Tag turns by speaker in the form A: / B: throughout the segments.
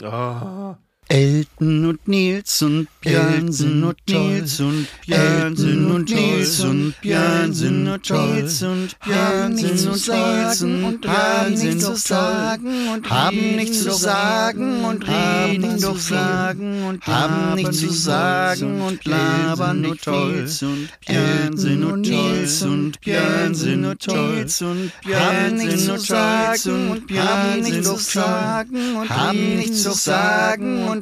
A: Ah.
B: Elton und Nils und Björn sind und Nils und Björn sind und Nils und Björn sind und Nils und Björn sind und Nils und haben nichts zu sagen und haben nichts zu sagen und reden doch sagen und haben nichts zu sagen und labern und Nils und Björn sind und Nils und Björn sind und Nils und Björn nichts zu sagen und Björn nichts zu sagen und haben nichts zu sagen und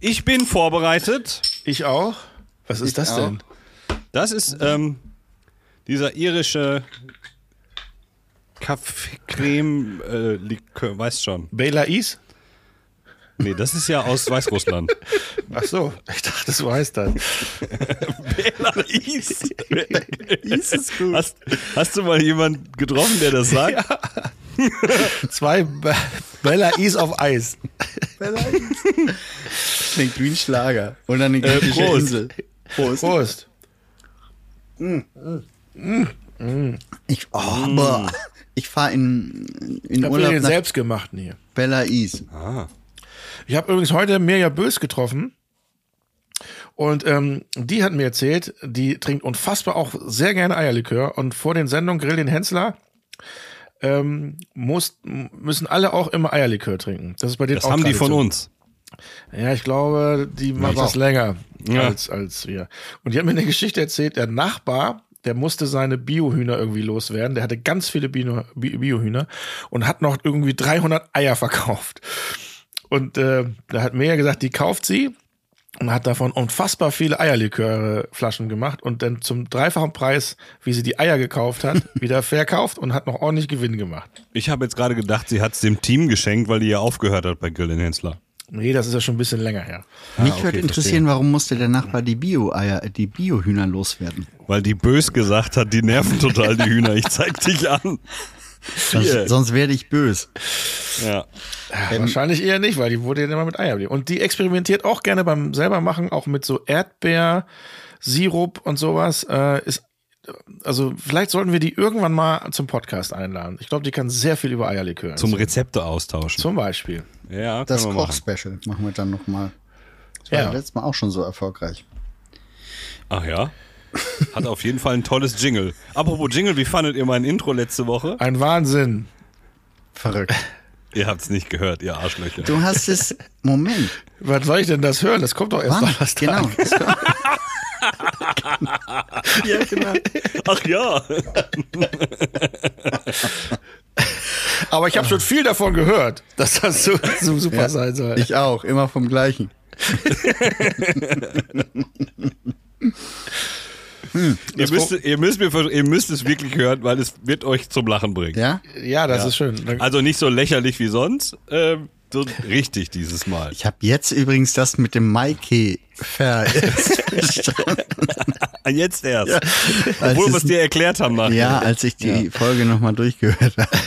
B: Ich
C: bin vorbereitet.
A: Ich auch? Was ist
B: Ich
A: das
B: auch.
A: denn?
C: Das ist ähm, dieser irische Kaffeecreme-Likör, weißt schon.
A: Bela Is?
C: Nee, das ist ja aus Weißrussland.
A: Ach so, ich dachte, das heißt das.
C: Bela Is. Is ist gut. Hast, hast du mal jemanden getroffen, der das sagt?
A: Zwei Be Bella Is auf Eis.
B: Klingt wie ein Schlager. Und eine griechische
C: Prost.
B: Insel. Prost.
A: Prost.
B: Ich, oh, boah. ich fahre in, in
A: Ich habe
B: Urlaub
A: den
B: nach
A: selbstgemachten hier.
B: Bella Is.
A: Ich habe übrigens heute Mirja Bös getroffen. Und ähm, die hat mir erzählt, die trinkt unfassbar auch sehr gerne Eierlikör. Und vor den Sendungen Grill den Hensler ähm, muss, müssen alle auch immer Eierlikör trinken. Das ist bei denen
C: Das
A: auch
C: haben die von
A: Tradition.
C: uns.
A: Ja, ich glaube, die machen das länger
C: Ja.
A: als, als wir. Und die haben mir eine Geschichte erzählt, der Nachbar, der musste seine Biohühner irgendwie loswerden. Der hatte ganz viele Bio- Bi- Biohühner und hat noch irgendwie 300 Eier verkauft. Und äh, da hat Mea gesagt, die kauft sie und hat davon unfassbar viele Eierlikörflaschen gemacht und dann zum dreifachen Preis, wie sie die Eier gekauft hat, wieder verkauft und hat noch ordentlich Gewinn gemacht.
C: Ich habe jetzt gerade gedacht, sie hat es dem Team geschenkt, weil die ja aufgehört hat bei Grill den Hensler.
A: Nee, das ist ja schon ein bisschen länger her.
B: Mich
C: okay,
B: würde interessieren, warum musste der Nachbar die Bio-Eier, die Bio-Hühner loswerden?
C: Weil die bös gesagt hat, die nerven total die Hühner. Ich zeig dich an.
B: Sonst, sonst werde ich bös.
C: Ja.
A: Ja, wahrscheinlich eher nicht, weil die wurde ja immer mit Eier. Und die experimentiert auch gerne beim selber machen, auch mit so Erdbeer, Sirup und sowas. Äh, ist, also vielleicht sollten wir die irgendwann mal zum Podcast einladen. Ich glaube, die kann sehr viel über Eierlikör.
C: Zum. Rezepte austauschen.
A: Zum Beispiel.
C: ja,
B: Das
C: wir machen.
B: Koch-Special machen wir dann nochmal. Das war
A: Ja.
B: ja. letztes Mal auch schon so erfolgreich.
C: Ach ja. Hat auf jeden Fall ein tolles Jingle. Apropos Jingle, wie fandet ihr mein Intro letzte Woche?
A: Ein Wahnsinn.
B: Verrückt.
C: Ihr habt's nicht gehört, ihr Arschlöcher.
B: Du hast es. Moment.
A: Was soll ich denn das hören? Das kommt doch erst
B: Wann?
A: Donnerstag.
B: Genau. Es
C: ja, genau. Ach ja.
A: Aber ich habe schon viel davon gehört, dass das so, so super
B: Ja,
A: sein soll.
B: Ich auch. Immer vom gleichen.
C: Ihr müsst, ihr, müsst mir, ihr müsst es wirklich hören, weil es wird euch zum Lachen bringen.
B: Ja?
A: ja, das
C: Ja.
A: ist schön.
C: Also nicht so lächerlich wie sonst, ähm, so richtig dieses Mal.
B: Ich habe jetzt übrigens das mit dem Maike ver.
C: Ah, Jetzt erst.
B: Als
C: Obwohl wir
B: es-
C: dir erklärt haben nachher.
B: ja, als ich die Folge nochmal durchgehört habe.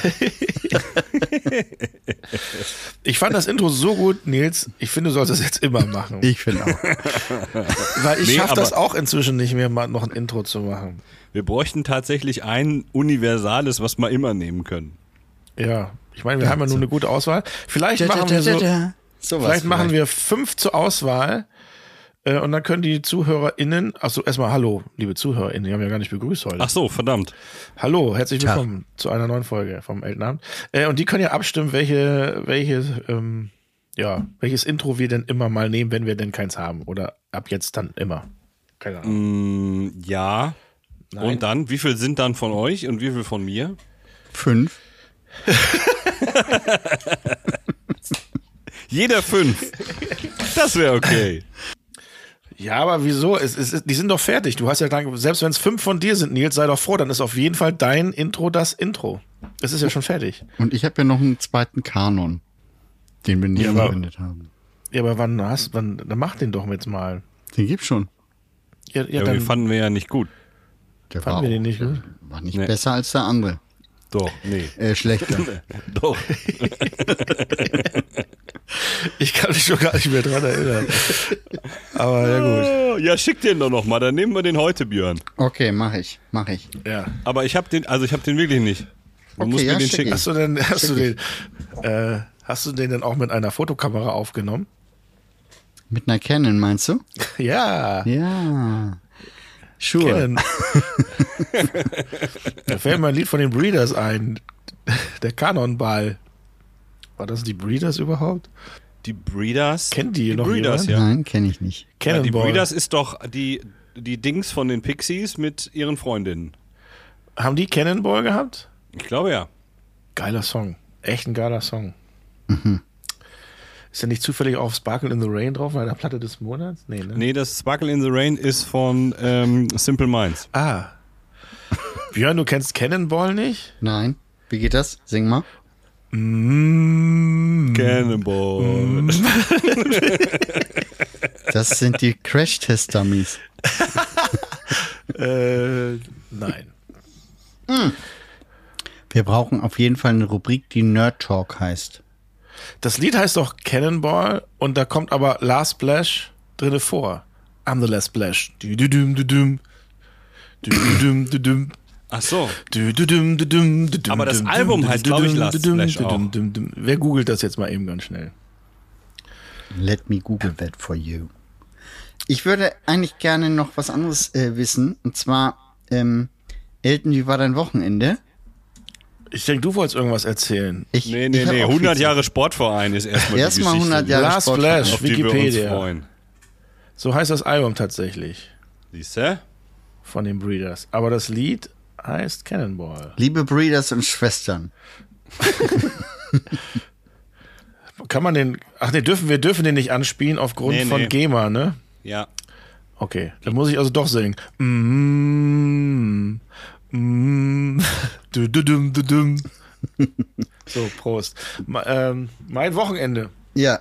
A: Ich fand das Intro so gut, Nils. Ich finde, du sollst es jetzt immer machen.
B: Ich finde auch.
A: Weil ich
C: Nee,
A: schaffe das auch inzwischen nicht mehr, mal noch ein Intro zu machen.
C: Wir bräuchten tatsächlich ein universales, was wir immer nehmen können.
A: Ja, ich meine, wir haben ja nur eine gute Auswahl. Vielleicht machen wir so,
B: so
A: vielleicht machen wir fünf zur Auswahl. Äh, und dann können die ZuhörerInnen, achso, erstmal Hallo, liebe ZuhörerInnen, die haben ja gar nicht begrüßt heute.
C: Ach so, verdammt.
A: Hallo, herzlich
B: Tag.
A: willkommen zu einer neuen Folge vom Elternabend. Äh, und die können ja abstimmen, welche, welche, ähm, ja, welches Intro wir denn immer mal nehmen, wenn wir denn keins haben. Oder ab jetzt dann immer. Keine Ahnung.
C: Mm, ja. Und dann, wie viel sind dann von euch und wie viel von mir?
B: Fünf.
C: Jeder fünf. Das wäre okay.
A: Ja, aber wieso? Es, es, die sind doch fertig. Du hast ja dann, selbst wenn es fünf von dir sind, Nils, sei doch froh, dann ist auf jeden Fall dein Intro das Intro. Es ist ja schon fertig.
B: Und ich habe ja noch einen zweiten Kanon, den wir nicht
A: Ja,
B: verwendet haben.
A: Ja, aber wann hast, wann, dann mach den doch jetzt mal.
B: Den gibt's schon.
A: Ja, ja,
C: Ja,
A: dann
C: den fanden wir ja nicht gut.
B: Der
A: fanden wir den nicht gut.
B: war nicht
C: Nee.
B: besser als der andere.
C: Doch, nee.
B: Äh, schlechter.
C: Doch.
A: Ich kann mich schon gar nicht mehr dran erinnern. Aber ja gut.
C: Ja, schick den doch noch mal, dann nehmen wir den heute, Björn.
B: okay, mach ich, mach ich.
A: Ja.
C: Aber ich habe den, also ich habe den wirklich nicht. Du
B: Okay,
C: musst
B: ja,
C: mir den
B: schick
C: schicken.
B: ihn.
A: Hast du denn, hast du den, äh, hast du den denn auch mit einer Fotokamera aufgenommen?
B: Mit einer Canon, meinst du?
A: Ja.
B: Ja. Sure.
A: Kennen. da fällt mir ein Lied von den Breeders ein. Der Kanonball. War das die Breeders überhaupt?
C: Die Breeders.
A: Kennt die
C: die
A: noch
C: Breeders,
A: jemand?
C: ja.
B: Nein, kenne ich nicht.
C: ja. Die. Breeders ist doch die, die Dings von den Pixies mit ihren Freundinnen.
A: Haben die Cannonball gehabt?
C: Ich glaube ja.
A: Geiler Song. Echt ein geiler Song. Ist der nicht zufällig auf Sparkle in the Rain drauf, bei der Platte des Monats? Nee, ne?
C: Nee, das Sparkle in the Rain ist von ähm, Simple Minds.
A: Ah. Björn, du kennst Cannonball nicht?
B: Nein. Wie geht das? Sing mal.
A: Mm.
C: Cannonball.
B: Das sind die Crash-Test-Dummies.
A: Äh, nein.
B: Wir brauchen auf jeden Fall eine Rubrik, die Nerd Talk heißt.
A: Das Lied heißt doch Cannonball und da kommt aber Last Splash drinne vor. I'm the Last Splash. Du du dum du dum. Du du dum du dum.
C: Ach so. Aber das Album heißt,
A: du
C: glaub ich, Last
A: dum,
C: auch.
A: Wer googelt das jetzt mal eben ganz schnell?
B: Let me Google that for you. Ich würde eigentlich gerne noch was anderes äh, wissen. Und zwar, ähm, Elton, wie war dein Wochenende?
A: Ich denke, du wolltest irgendwas erzählen.
B: Ich,
C: Nee, nee,
B: ich
C: nee.
B: auch
C: 100
B: viel
C: Jahre Sportverein ist erstmal die
B: Erstmal
C: Geschichte,
B: 100 Jahre
A: Last
B: Sportverein.
A: Splash.
C: auf die wir uns
A: Wikipedia.
C: freuen.
A: So heißt das Album tatsächlich
C: Siehst du?
A: von den Breeders. Aber das Lied heißt Cannonball.
B: Liebe Breeders und Schwestern.
A: Kann man den. Ach nee, dürfen wir dürfen den nicht anspielen aufgrund
C: Nee,
A: von
C: nee.
A: GEMA, ne?
C: Ja.
A: Okay, dann muss ich also doch singen. Mm, mm, du, du, dum, du, dum. So, Prost. Ähm, mein Wochenende.
B: Ja,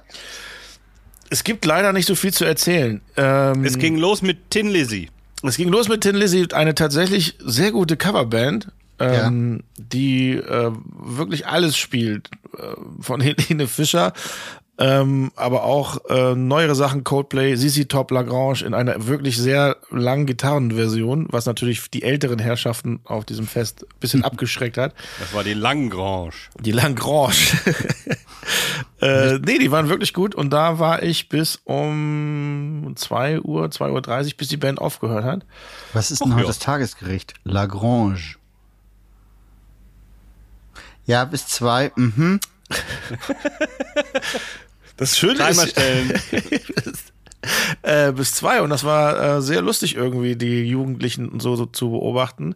A: Es gibt leider nicht so viel zu erzählen. Ähm,
C: Es ging los mit Tin Lizzy.
A: Es ging los mit Tin Lizzy, eine tatsächlich sehr gute Coverband, ähm, die äh, wirklich alles spielt. Äh, von Helene Fischer, ähm, aber auch äh, neuere Sachen, Coldplay, ZZ Top, Lagrange in einer wirklich sehr langen Gitarrenversion, was natürlich die älteren Herrschaften auf diesem Fest ein bisschen abgeschreckt hat.
C: Das war die Langrange.
A: Die Lagrange. äh, nee, die waren wirklich gut und da war ich bis um 2 Uhr, 2.30 Uhr, 30, bis die Band aufgehört hat.
B: was ist denn heute
C: ja.
B: das Tagesgericht? Lagrange. Ja, bis zwei. Mhm.
A: Das Schöne ist,
C: stellen.
A: äh, bis zwei und das war äh, sehr lustig irgendwie, die Jugendlichen so, so zu beobachten.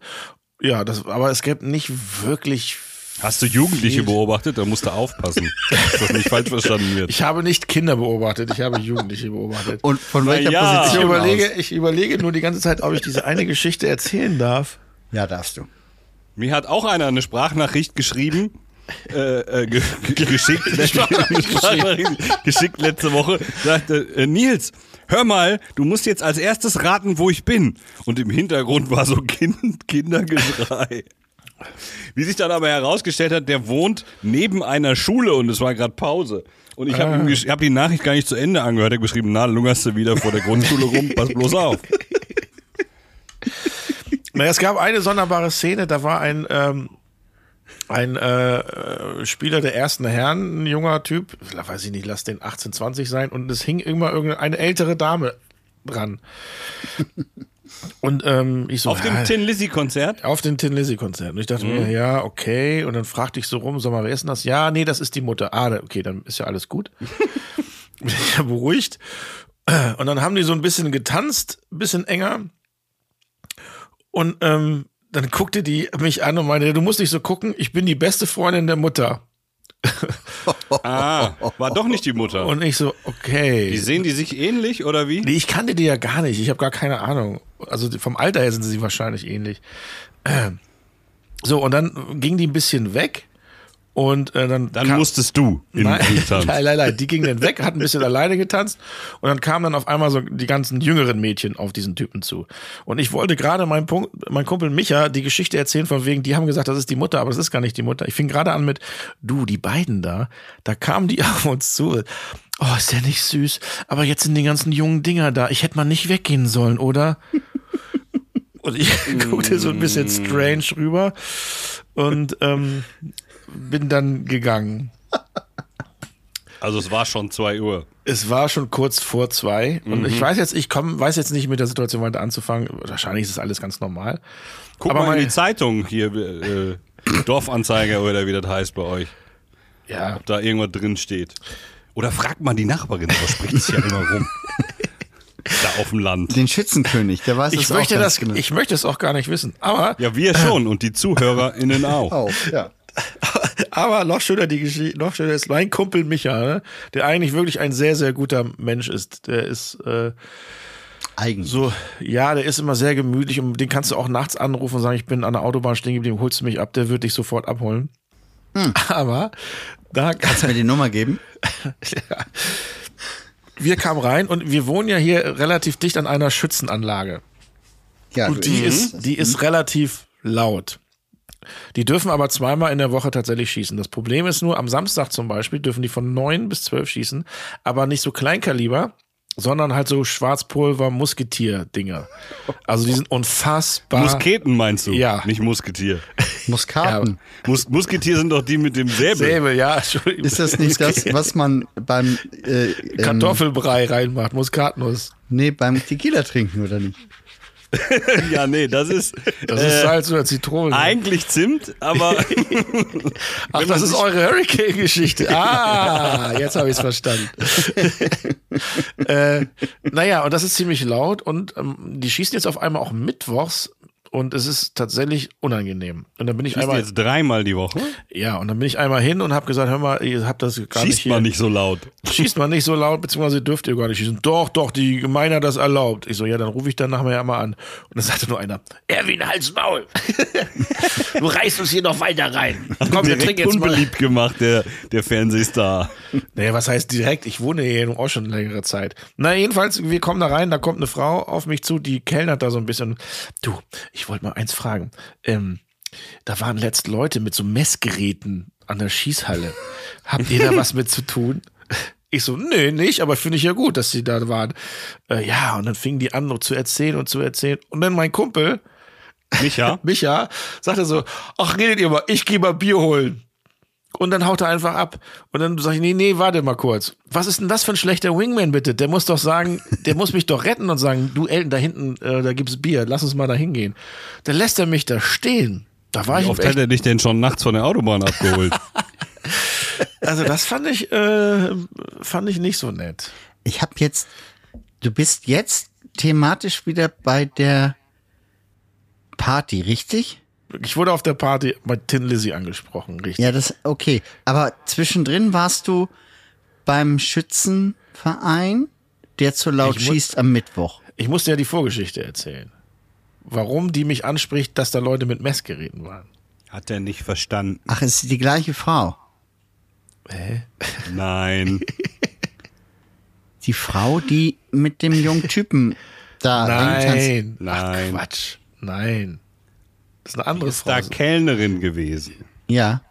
A: Ja, das, aber es gibt nicht wirklich.
C: Hast du Jugendliche
A: viel-
C: beobachtet? Da musst du aufpassen, dass das nicht falsch verstanden wird.
A: Ich habe nicht Kinder beobachtet, ich habe Jugendliche beobachtet.
B: Und von welcher
C: ja.
A: Ich
B: Position
A: überlege,
B: aus?
A: ich überlege nur die ganze Zeit, ob ich diese eine Geschichte erzählen darf.
B: Ja, darfst du.
C: Mir hat auch einer eine Sprachnachricht geschrieben. Äh, äh, ge ge geschickt, geschickt letzte Woche. Sagte, äh, Nils, hör mal, du musst jetzt als erstes raten, wo ich bin. Und im Hintergrund war so kind Kindergeschrei. Wie sich dann aber herausgestellt hat, der wohnt neben einer Schule und es war gerade Pause. Und ich habe gesch- hab die Nachricht gar nicht zu Ende angehört. Er hat geschrieben, na, lungerst du wieder vor der Grundschule rum, pass bloß auf.
A: Naja, es gab eine sonderbare Szene, da war ein, ähm, ein äh, äh, Spieler der ersten Herren, ein junger Typ, weiß ich nicht, lass den 18, 20 sein, und es hing immer irgendeine ältere Dame dran. Und ähm, ich so,
C: Auf dem Tin Lizzy Konzert.
A: auf den Tin Lizzy Konzert. Und ich dachte mir, ja, okay. Und dann fragte ich so rum, sag mal, wer ist denn das? Ja, nee, das ist die Mutter. Ah, okay, dann ist ja alles gut. Bin ich ja beruhigt. Und dann haben die so ein bisschen getanzt, ein bisschen enger. Und ähm, dann guckte die mich an und meinte, du musst nicht so gucken, ich bin die beste Freundin der Mutter.
C: Ah, war doch nicht die Mutter.
A: Und ich so, okay.
C: Wie sehen die sich ähnlich oder wie?
A: Nee, ich kannte die ja gar nicht. Ich habe gar keine Ahnung. Also die- vom Alter her sind sie wahrscheinlich ähnlich. So, und dann ging die ein bisschen weg Und äh, dann,
C: Dann
A: kam-
C: musstest du in
A: Nein,
C: den Tanz.
A: nein, nein, nein, die ging dann weg, hat ein bisschen alleine getanzt und dann kamen dann auf einmal so die ganzen jüngeren Mädchen auf diesen Typen zu. Und ich wollte gerade meinem Punkt, mein Kumpel Micha die Geschichte erzählen von wegen, die haben gesagt, das ist die Mutter, aber das ist gar nicht die Mutter. Ich fing gerade an mit, du, die beiden da, da kamen die auf uns zu. Oh, ist der nicht süß? Aber jetzt sind die ganzen jungen Dinger da. Ich hätte mal nicht weggehen sollen, oder? Und ich guckte so ein bisschen strange rüber und ähm, bin dann gegangen.
C: Also es war schon zwei Uhr.
A: Es war schon kurz vor zwei und
C: Mhm.
A: ich weiß jetzt, ich komm, weiß jetzt nicht mit der Situation weiter anzufangen. Wahrscheinlich ist es alles ganz normal.
C: Guck
A: Aber
C: mal in die Zeitung hier, äh, Dorfanzeiger oder wie das heißt bei euch.
A: Ja,
C: Ob da irgendwas drin steht. Oder fragt mal die Nachbarin, da spricht es ja immer rum. Da auf dem Land.
B: Den Schützenkönig, der weiß
A: ich
B: es
A: möchte
B: auch
A: das,
B: genau.
A: ich möchte es auch gar nicht wissen. Aber,
C: Ja, wir schon und die ZuhörerInnen auch.
B: auch, ja.
A: aber noch schöner die Geschichte, noch schöner ist mein Kumpel Micha, ne? der eigentlich wirklich ein sehr, sehr guter Mensch ist. Der ist äh,
B: Eigentlich.
A: so, ja, der ist immer sehr gemütlich und den kannst du auch nachts anrufen und sagen, ich bin an der Autobahn stehen geblieben, holst du mich ab, der wird dich sofort abholen.
B: Hm.
A: Aber da
B: Kannst du mir die Nummer geben?
A: wir kamen rein und wir wohnen ja hier relativ dicht an einer Schützenanlage.
B: Ja,
A: Und die ist, die ist relativ laut. Die dürfen aber zweimal in der Woche tatsächlich schießen. Das Problem ist nur, am Samstag zum Beispiel dürfen die von neun bis zwölf schießen, aber nicht so Kleinkaliber, sondern halt so Schwarzpulver, Musketier-Dinger. Also die sind unfassbar.
C: Musketen meinst du?
A: Ja.
C: Nicht Musketier.
B: Muskaten.
C: Mus Musketier sind doch die mit dem Säbel.
A: Säbel, ja, Entschuldigung.
B: Ist das nicht das, was man beim äh, ähm,
A: Kartoffelbrei reinmacht, Muskatnuss.
B: Nee, beim Tequila trinken oder nicht?
C: Ja, nee, das ist,
A: Das ist
C: äh,
A: Salz oder Zitrone.
C: eigentlich Zimt, aber
A: Ach, das ist eure Hurricane-Geschichte. Ah, jetzt habe ich es verstanden. äh, naja, und das ist ziemlich laut und ähm, die schießen jetzt auf einmal auch mittwochs und es ist tatsächlich unangenehm. Und dann bin ich
C: schießt
A: einmal,
C: jetzt dreimal die Woche.
A: ja, und dann bin ich einmal hin und habe gesagt, hör mal, ihr habt das gar nicht
C: Schießt man nicht so laut.
A: Schießt man nicht so laut, beziehungsweise dürft ihr gar nicht schießen. Doch, doch, die Gemeinde hat das erlaubt. Ich so, ja, dann rufe ich dann nachher ja mal an. Und dann sagte nur einer, Erwin, halt's Maul. du reißt uns hier noch weiter rein. Komm, wir trinken jetzt mal.
C: unbeliebt gemacht, der, der Fernsehstar.
A: Naja, was heißt direkt? Ich wohne hier auch schon längere Zeit. Na, jedenfalls, wir kommen da rein, da kommt eine Frau auf mich zu, die kellnert da so ein bisschen. Du, ich wollte mal eins fragen. Ähm, da waren letzt Leute mit so Messgeräten an der Schießhalle. Habt ihr da was mit zu tun? Ich so, nee, nicht, aber finde ich ja gut, dass sie da waren. Äh, ja, und dann fingen die an, noch zu erzählen und zu erzählen. Und dann mein Kumpel,
C: Micha?
A: Micha, sagte so, ach, redet ihr mal, ich gehe mal Bier holen. Und dann haut er einfach ab. Und dann sage ich, nee, nee, warte mal kurz. Was ist denn das für ein schlechter Wingman, bitte? Der muss doch sagen, der muss mich doch retten und sagen, du Elton, da hinten, äh, da gibt's Bier, lass uns mal da hingehen. Dann lässt er mich da stehen. Da war
C: Wie
A: ich
C: oft hat er dich denn schon nachts von der Autobahn abgeholt?
A: also das fand ich, äh, fand ich nicht so nett.
B: Ich habe jetzt, du bist jetzt thematisch wieder bei der Party, richtig?
A: Ich wurde auf der Party bei Tin Lizzy angesprochen, richtig.
B: Ja, das okay. Aber zwischendrin warst du beim Schützenverein, der zu laut
A: Ich
B: schießt am Mittwoch.
A: Ich musste ja die Vorgeschichte erzählen. Warum die mich anspricht, dass da Leute mit Messgeräten waren.
C: Hat er nicht verstanden.
B: Ach, es ist die gleiche Frau.
C: Nein.
B: Die Frau, die mit dem jungen Typen da.
A: Nein,
C: Nein.
A: Ach, Quatsch. Nein. Das ist eine andere
C: Ist
A: Frau.
C: da Kellnerin gewesen.
B: Ja.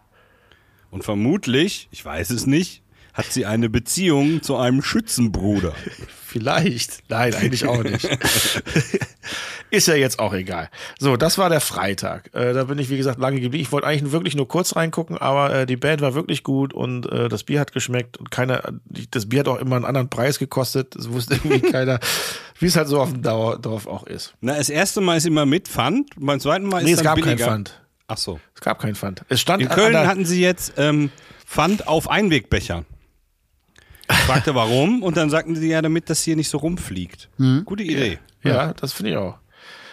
C: Und vermutlich, ich weiß es nicht, hat sie eine Beziehung zu einem Schützenbruder.
A: Vielleicht. Nein, eigentlich auch nicht. ist ja jetzt auch egal. So, das war der Freitag. Äh, da bin ich, wie gesagt, lange geblieben. Ich wollte eigentlich wirklich nur kurz reingucken, aber äh, die Band war wirklich gut und äh, das Bier hat geschmeckt und keiner, das Bier hat auch immer einen anderen Preis gekostet. Das wusste irgendwie keiner, wie es halt so auf dem Dauerdorf auch ist.
C: Na, das erste Mal ist immer mit Pfand, beim zweiten Mal ist
A: Nee, es
C: dann
A: gab
C: billiger.
A: kein Pfand.
C: Ach so.
A: Es gab kein Pfand. Es stand
C: In Köln hatten sie jetzt ähm, Pfand auf Einwegbecher. Ich fragte warum und dann sagten sie ja, damit das hier nicht so rumfliegt. Gute Idee.
A: Ja, das finde ich auch.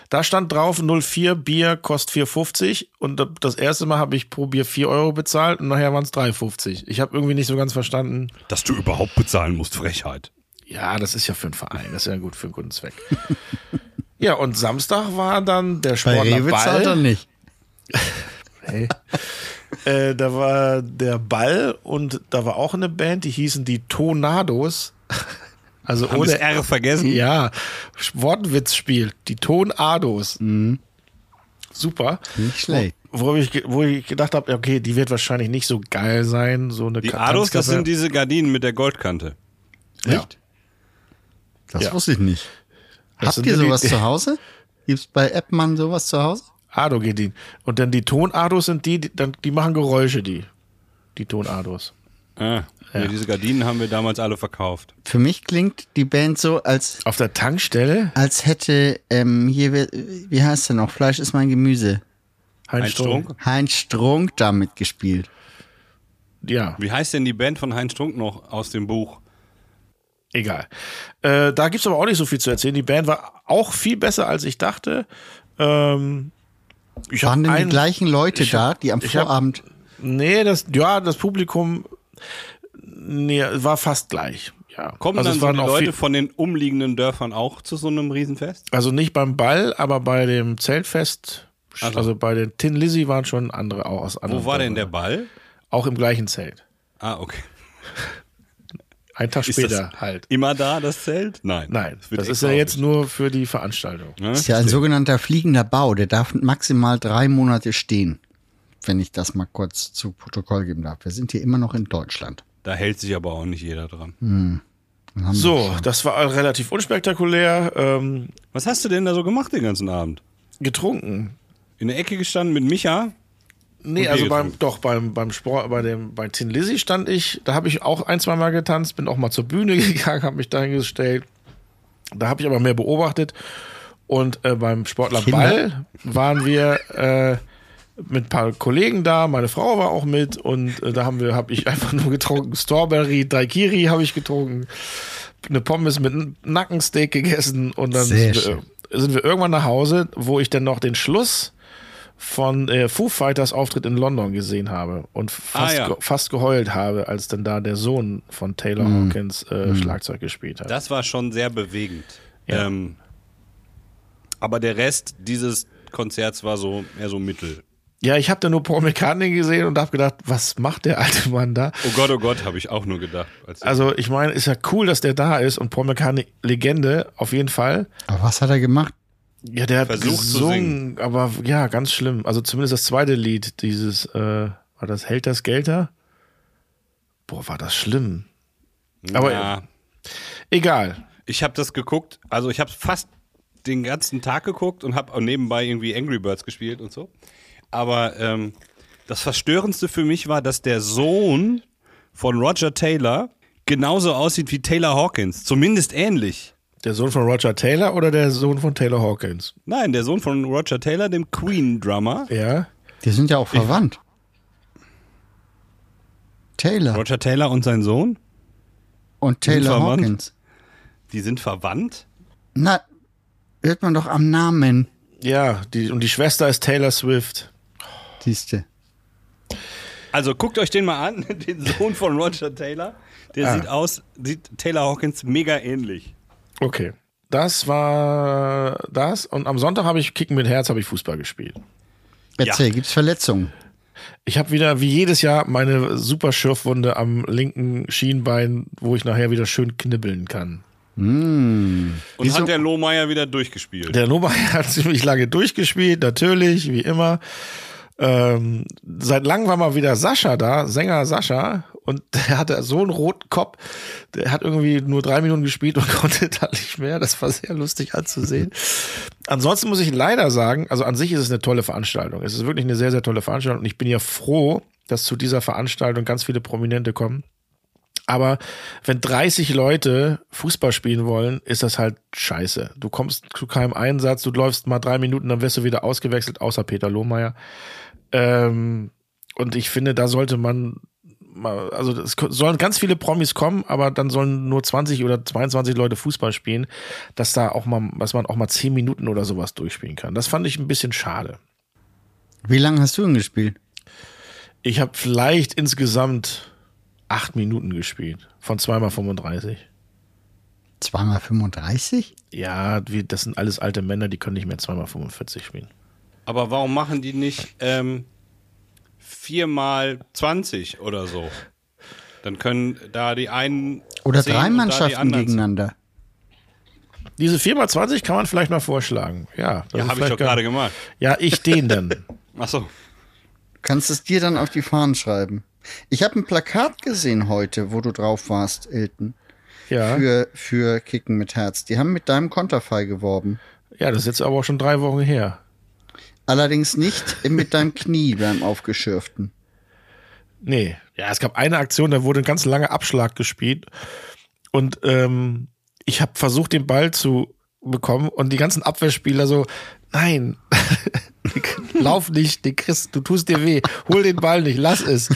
A: Da stand drauf 04 Bier kostet 4,50 und das erste Mal habe ich pro Bier 4 Euro bezahlt und nachher waren es 3,50. Ich habe irgendwie nicht so ganz verstanden.
C: Dass du überhaupt bezahlen musst, Frechheit.
A: Ja, das ist ja für einen Verein, das ist ja gut für einen guten Zweck. ja, und Samstag war dann der
B: Bei
A: Sportler
B: Rewe zahlt er
A: Ball.
B: nicht.
A: Hey. Äh, da war der Ball und da war auch eine Band, die hießen die Tornados. Also
C: Haben
A: ohne
C: R vergessen?
A: Ja, Wortwitzspiel. Die Tonados. Super.
B: Nicht schlecht.
A: Wo ich, ge- wo ich gedacht habe, okay, die wird wahrscheinlich nicht so geil sein. So eine
C: Die Ados, das sind diese Gardinen mit der Goldkante.
A: Ja.
B: Echt? Das
A: Ja.
B: wusste ich nicht.
A: Das
B: Habt ihr sowas
A: die-
B: zu Hause? Gibt's bei Appmann sowas zu Hause?
A: Ado-Gedin. Und dann die Tonados sind die, die, dann, die machen Geräusche, die. Die Tonados.
C: Ah, ja. diese Gardinen haben wir damals alle verkauft.
B: Für mich klingt die Band so, als,
A: Auf der Tankstelle?
B: als hätte ähm, hier, wie- heißt der noch? Fleisch ist mein Gemüse.
A: Heinz
C: Ein Strunk?
B: Heinz Strunk da mitgespielt.
A: Ja,
C: Wie heißt denn die Band von Heinz Strunk noch aus dem Buch?
A: egal. Äh, da gibt's aber auch nicht so viel zu erzählen. Die Band war auch viel besser, als ich dachte. Ähm, ich
B: Waren denn die
A: einen-
B: gleichen Leute
A: ich
B: da,
A: hab-
B: die am
A: ich hab-
B: Vorabend.
A: Nee, das, ja, das Publikum nee, war fast gleich. Ja.
C: Kommen
A: also
C: dann
A: es
C: so die Leute
A: viel,
C: von den umliegenden Dörfern auch zu so einem Riesenfest?
A: also nicht beim Ball, aber bei dem Zeltfest,
C: Also.
A: also, bei den Tin Lizzy waren schon andere auch aus anderen.
C: Wo war denn der
A: Dörfern.
C: Ball?
A: Auch im gleichen Zelt.
C: Ah, okay.
A: Ein Tag
C: Ist
A: später
C: das
A: halt.
C: immer da, das Zelt? Nein.
A: Nein,
C: wird
A: das ist
C: extra
A: ja jetzt nur für die Veranstaltung.
C: Ja,
B: Das ist ja ein sogenannter fliegender Bau. Der darf maximal drei Monate stehen. Wenn ich das mal kurz zu Protokoll geben darf. Wir sind hier immer noch in Deutschland.
C: Da hält sich aber auch nicht jeder dran.
B: Wir
A: So, das war relativ unspektakulär. Ähm,
C: Was hast du denn da so gemacht den ganzen Abend?
A: getrunken.
C: In der Ecke gestanden mit Micha?
A: Nee, also beim, doch, beim, beim Sport, bei dem, bei Tin Lizzy stand ich, da habe ich auch ein, zwei Mal getanzt, bin auch mal zur Bühne gegangen, habe mich da hingestellt. Da habe ich aber mehr beobachtet. Und äh, beim Sportler
B: Kinder?
A: Ball waren wir äh, mit ein paar Kollegen da, meine Frau war auch mit und äh, da haben wir, habe ich einfach nur getrunken, Strawberry, Daikiri habe ich getrunken, eine Pommes mit einem Nackensteak gegessen und dann sind wir, sind wir irgendwann nach Hause, wo ich dann noch den Schluss von äh, Foo Fighters Auftritt in London gesehen habe und fast,
C: Ah, ja.
A: ge fast geheult habe, als dann da der Sohn von Taylor Hawkins äh, Schlagzeug gespielt hat.
C: Das war schon sehr bewegend.
A: Ja.
C: Ähm, aber der Rest dieses Konzerts war so eher so mittel.
A: Ja, ich habe da nur Paul McCartney gesehen und habe gedacht, was macht der alte Mann da?
C: Oh Gott, oh Gott, habe ich auch nur gedacht. Als
A: Also ich meine, ist ja cool, dass der da ist und Paul McCartney Legende auf jeden Fall.
B: Aber was hat er gemacht?
A: Ja, der hat
C: Versucht zu
A: gesungen, aber ja, ganz schlimm. Also zumindest das zweite Lied, dieses, äh, war das Hält das Gelter? Boah, war das schlimm. aber-
C: ja,
A: Egal.
C: ich habe das geguckt, also ich habe fast den ganzen Tag geguckt und habe nebenbei irgendwie Angry Birds gespielt und so. Aber ähm, das Verstörendste für mich war, dass der Sohn von Roger Taylor genauso aussieht wie Taylor Hawkins, zumindest ähnlich.
A: Der Sohn von Roger Taylor oder der Sohn von Taylor Hawkins?
C: Nein, der Sohn von Roger Taylor, dem Queen-Drummer.
A: Ja.
B: Die sind ja auch verwandt. Taylor
C: Roger Taylor und sein Sohn,
B: und Taylor? Hawkins.
C: die sind verwandt.
B: Na, hört man doch am Namen,
A: Ja, die, und die Schwester ist Taylor Swift.
B: siehste.
C: Also guckt euch den mal an, den Sohn von Roger Taylor. Der
A: Ah.
C: sieht aus, sieht Taylor Hawkins mega ähnlich.
A: Okay. Das war das. Und am Sonntag habe ich Kicken mit Herz, habe ich Fußball gespielt.
B: Erzähl, gibt's Verletzungen?
A: Ich habe wieder, wie jedes Jahr, meine super Schürfwunde am linken Schienbein, wo ich nachher wieder schön knibbeln kann.
C: Und
B: Wieso-
C: hat der Lohmeier wieder durchgespielt.
A: Der Nummer hat ziemlich lange durchgespielt, natürlich, wie immer. Ähm, seit langem war mal wieder Sascha da, Sänger Sascha, und der hatte so einen roten Kopf, der hat irgendwie nur drei Minuten gespielt und konnte da nicht mehr. Das war sehr lustig anzusehen. Ansonsten muss ich leider sagen, also an sich ist es eine tolle Veranstaltung. Es ist wirklich eine sehr, sehr tolle Veranstaltung und ich bin ja froh, dass zu dieser Veranstaltung ganz viele Prominente kommen. Aber wenn 30 Leute Fußball spielen wollen, ist das halt scheiße. Du kommst zu keinem Einsatz, du läufst mal drei Minuten, dann wirst du wieder ausgewechselt, außer Peter Lohmeier. Ähm, und ich finde, da sollte man also es sollen ganz viele Promis kommen, aber dann sollen nur 20 oder 22 Leute Fußball spielen, dass da auch mal, dass man auch mal 10 Minuten oder sowas durchspielen kann. Das fand ich ein bisschen schade.
B: Wie lange hast du ihn gespielt?
A: Ich habe vielleicht insgesamt acht Minuten gespielt. Von zweimal 35.
B: Zweimal 35?
A: Ja, das sind alles alte Männer, die können nicht mehr zweimal 45 spielen.
C: Aber warum machen die nicht ähm, 4 mal 20 oder so. Dann können da die einen.
B: Oder drei Mannschaften gegeneinander.
A: Diese 4x20 kann man vielleicht mal vorschlagen. Ja, das
C: Ja, habe ich doch gerade gemacht.
A: Ja, ich den dann.
C: Achso.
B: Kannst es dir dann auf die Fahnen schreiben. Ich habe ein Plakat gesehen heute, wo du drauf warst, Elton.
A: Ja.
B: Für, für Kicken mit Herz. Die haben mit deinem Konterfei geworben.
A: ja, das ist jetzt aber auch schon drei Wochen her.
B: Allerdings nicht mit deinem Knie beim Aufgeschürften.
A: Nee. Ja, es gab eine Aktion, da wurde ein ganz langer Abschlag gespielt. Und ähm, ich habe versucht, den Ball zu bekommen und die ganzen Abwehrspieler so, nein, lauf nicht, den kriegst, du tust dir weh, hol den Ball nicht, lass es.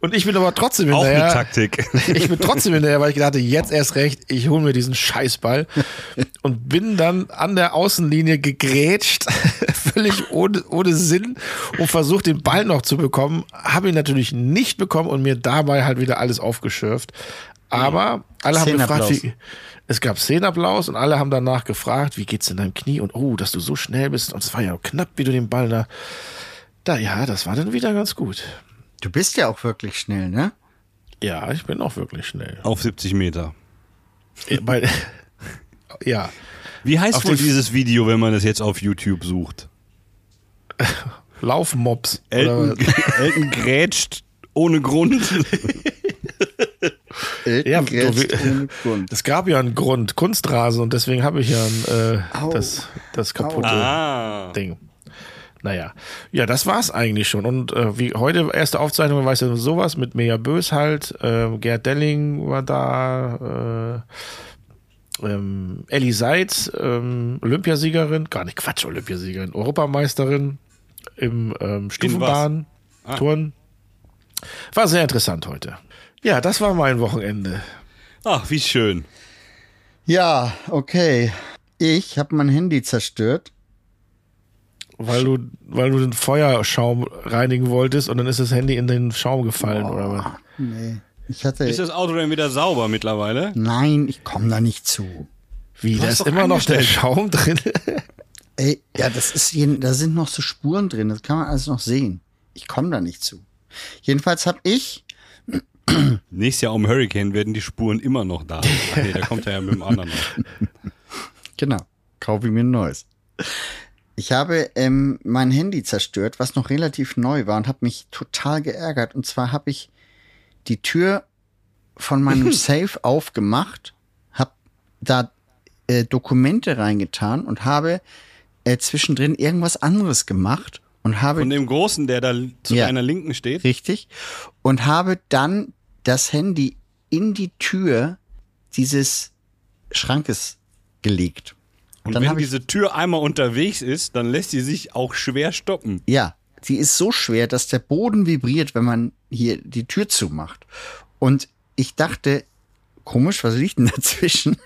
A: Und ich bin aber trotzdem
C: Auch
A: hinterher.
C: eine Taktik.
A: Ich bin trotzdem hinterher, weil ich dachte, jetzt erst recht, ich hole mir diesen Scheißball und bin dann an der Außenlinie gegrätscht, völlig ohne, ohne Sinn und versucht, den Ball noch zu bekommen. Habe ihn natürlich nicht bekommen und mir dabei halt wieder alles aufgeschürft. Aber alle haben gefragt, wie, es gab Szenenapplaus und alle haben danach gefragt, wie geht's in deinem Knie und oh, dass du so schnell bist und es war ja knapp, wie du den Ball da, da, ja, das war dann wieder ganz gut.
B: Du bist ja auch wirklich schnell, ne?
A: Ja, ich bin auch wirklich schnell.
C: Auf 70 Meter.
A: Bei, ja.
C: Wie heißt
A: Auf
C: wohl dieses Video, wenn man das jetzt auf YouTube sucht?
A: Laufmops.
C: Elton? Elton grätscht ohne Grund.
B: Elton
A: Ja,
B: grätscht
A: du-
B: ohne Grund.
A: Es gab ja einen Grund, Kunstrasen, und deswegen habe ich ja ein, äh,
B: Au.
A: das, das kaputte
C: Ah.
A: Ding. Naja, ja, das war's eigentlich schon. Und äh, wie heute erste Aufzeichnung, weißt du, sowas mit Mea Bös halt, äh, Gerd Delling war da, äh, ähm, Ellie Seitz, ähm, Olympiasiegerin, gar nicht Quatsch, Olympiasiegerin, Europameisterin im ähm, Stufenbahn,
C: Ah.
A: Turn. War sehr interessant heute. Ja, das war mein Wochenende.
C: Ach, wie schön.
B: Ja, okay. Ich habe mein Handy zerstört.
A: Weil du, weil du den Feuerschaum reinigen wolltest und dann ist das Handy in den Schaum gefallen, oder was?
B: Nee. Ich hatte.
C: Ist das Auto denn wieder sauber mittlerweile?
B: Nein, ich komme da nicht zu.
A: Wie, da ist immer noch der. Schaum drin.
B: Ey, ja, das ist jeden, da sind noch so Spuren drin, das kann man alles noch sehen. Ich komme da nicht zu. Jedenfalls habe ich,
C: Nächstes Jahr um Hurricane werden die Spuren immer noch da. Ach nee, der kommt ja mit dem anderen
B: genau, kaufe ich mir ein neues. Ich habe ähm, mein Handy zerstört, was noch relativ neu war und habe mich total geärgert. Und zwar habe ich die Tür von meinem Safe aufgemacht, habe da äh, Dokumente reingetan und habe äh, zwischendrin irgendwas anderes gemacht und habe
C: Von dem Großen, der da zu
B: Ja.
C: deiner Linken steht.
B: Richtig. Und habe dann das Handy in die Tür dieses Schrankes gelegt.
C: Und
B: dann
C: wenn diese Tür einmal unterwegs ist, dann lässt sie sich auch schwer stoppen.
B: Ja, sie ist so schwer, dass der Boden vibriert, wenn man hier die Tür zumacht. Und ich dachte, komisch, was liegt denn dazwischen?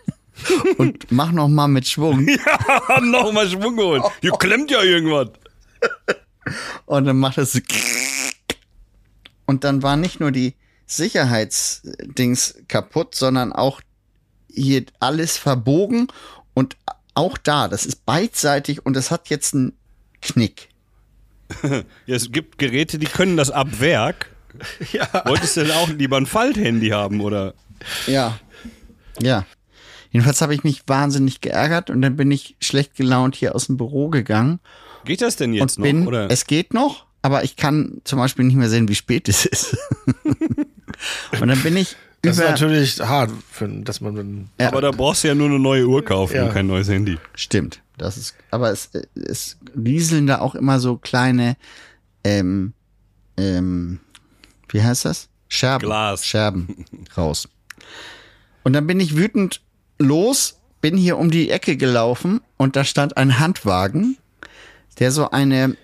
B: Und mach noch mal mit Schwung.
C: Ja, nochmal Schwung geholt. Hier klemmt ja irgendwas.
B: Und dann macht es und dann war nicht nur die Sicherheitsdings kaputt, sondern auch hier alles verbogen und auch da, das ist beidseitig und es hat jetzt einen Knick.
C: Ja, es gibt Geräte, die können das ab Werk.
A: ja.
C: Wolltest du denn auch lieber ein Falthandy haben, oder?
B: Ja. Ja. Jedenfalls habe ich mich wahnsinnig geärgert und dann bin ich schlecht gelaunt hier aus dem Büro gegangen
C: Geht das denn jetzt
B: und bin,
C: noch, oder?
B: es geht noch, aber ich kann zum Beispiel nicht mehr sehen, wie spät es ist. und dann bin ich
A: Das ist natürlich hart, für, dass man dann.
B: Ja.
C: Aber da brauchst du ja nur eine neue Uhr kaufen
A: Ja.
C: und kein neues Handy.
B: Stimmt, das ist, aber es, es rieseln da auch immer so kleine, ähm, ähm, wie heißt das? Scherben.
C: Glas.
B: Scherben raus. Und dann bin ich wütend los, bin hier um die Ecke gelaufen und da stand ein Handwagen, der so eine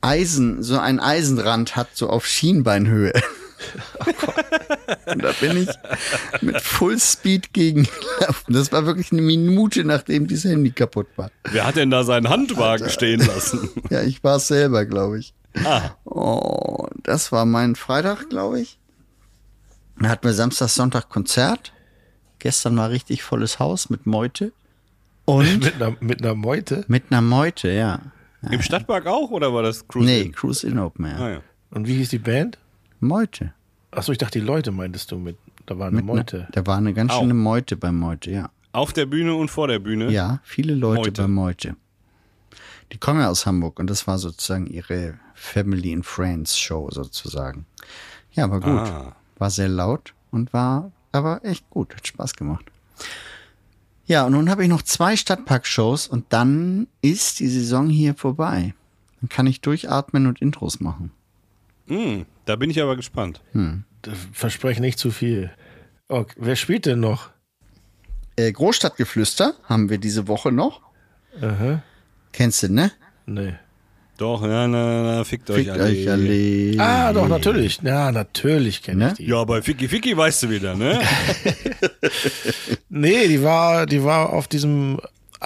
B: Eisen, so ein Eisenrand hat, so auf Schienbeinhöhe. und da bin ich mit Full Speed gegengelaufen. Das war wirklich eine Minute, nachdem dieses Handy kaputt war.
C: Wer hat denn da seinen Handwagen stehen lassen?
B: Ja, ich war es selber, glaube ich.
C: Ah,
B: Oh, das war mein Freitag, glaube ich. Da hatten wir Samstag, Sonntag Konzert. Gestern war richtig volles Haus mit Meute. Und
A: Mit einer, mit einer Meute.
B: mit einer Meute, ja.
C: im Stadtpark auch oder war das Cruise?
B: Nee,
C: In?
B: Cruise in Open Air.
C: Ah, ja.
A: Und wie hieß die Band?
B: Meute.
A: Achso, ich dachte, die Leute meintest du mit. Da war eine
B: Mit
A: Meute.
B: Ne, da war eine ganz
C: Au.
B: schöne Meute bei Meute, ja.
C: Auf der Bühne und vor der Bühne.
B: Ja, viele Leute
C: Meute.
B: bei Meute. Die kommen ja aus Hamburg und das war sozusagen ihre Family and Friends Show sozusagen. Ja, war gut.
C: Ah.
B: War sehr laut und war aber echt gut. Hat Spaß gemacht. Ja, und nun habe ich noch zwei Stadtpark-Shows und dann ist die Saison hier vorbei. Dann kann ich durchatmen und Intros machen.
C: Hm, da bin ich aber gespannt.
A: Verspreche nicht zu viel. Okay, wer spielt denn noch?
B: Äh, Großstadtgeflüster haben wir diese Woche noch.
A: Aha.
B: Kennst du, ne?
A: Nee.
C: Doch, na, na, na, fickt, euch
B: Fickt
C: alle.
B: euch alle.
A: Ah, doch, natürlich. Ja, natürlich kenne
B: Ne?
A: ich die.
C: Ja, bei Ficky Ficky weißt du wieder, ne?
A: Nee, die war, die war auf diesem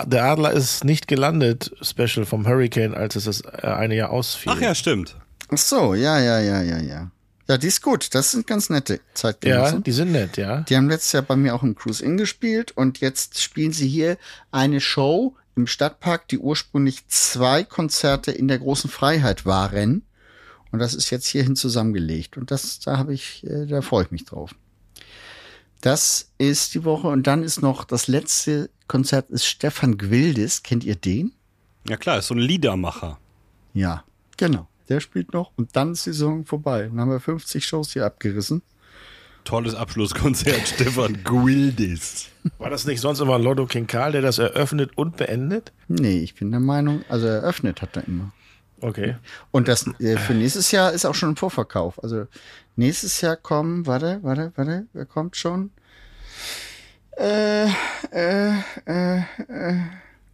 A: Der Adler ist nicht gelandet Special vom Hurricane, als es das äh, eine Jahr ausfiel.
C: Ach ja, stimmt.
B: Ach so, ja, ja, ja, ja, ja. Ja, die ist gut. Das sind ganz nette
A: Ja,
B: Zeitgenossen.
A: die sind nett, ja.
B: Die haben letztes Jahr bei mir auch im Cruise Inn gespielt und jetzt spielen sie hier eine Show im Stadtpark, die ursprünglich zwei Konzerte in der großen Freiheit waren. Und das ist jetzt hierhin zusammengelegt. Und das, da habe ich, äh, da freue ich mich drauf. Das ist die Woche. Und dann ist noch das letzte Konzert ist Stefan Gwildis. Kennt ihr den?
C: Ja klar, ist so ein Liedermacher.
B: Ja, genau. Der spielt noch und dann ist die Saison vorbei. Dann haben wir 50 Shows hier abgerissen.
C: Tolles Abschlusskonzert, Stefan Gwildis.
A: War das nicht sonst immer Lotto King Karl, der das eröffnet und beendet?
B: Nee, ich bin der Meinung, also eröffnet hat er immer.
A: Okay.
B: Und das äh, für nächstes Jahr ist auch schon im Vorverkauf. Also nächstes Jahr kommen, warte, warte, warte, wer kommt schon? Äh, äh, äh,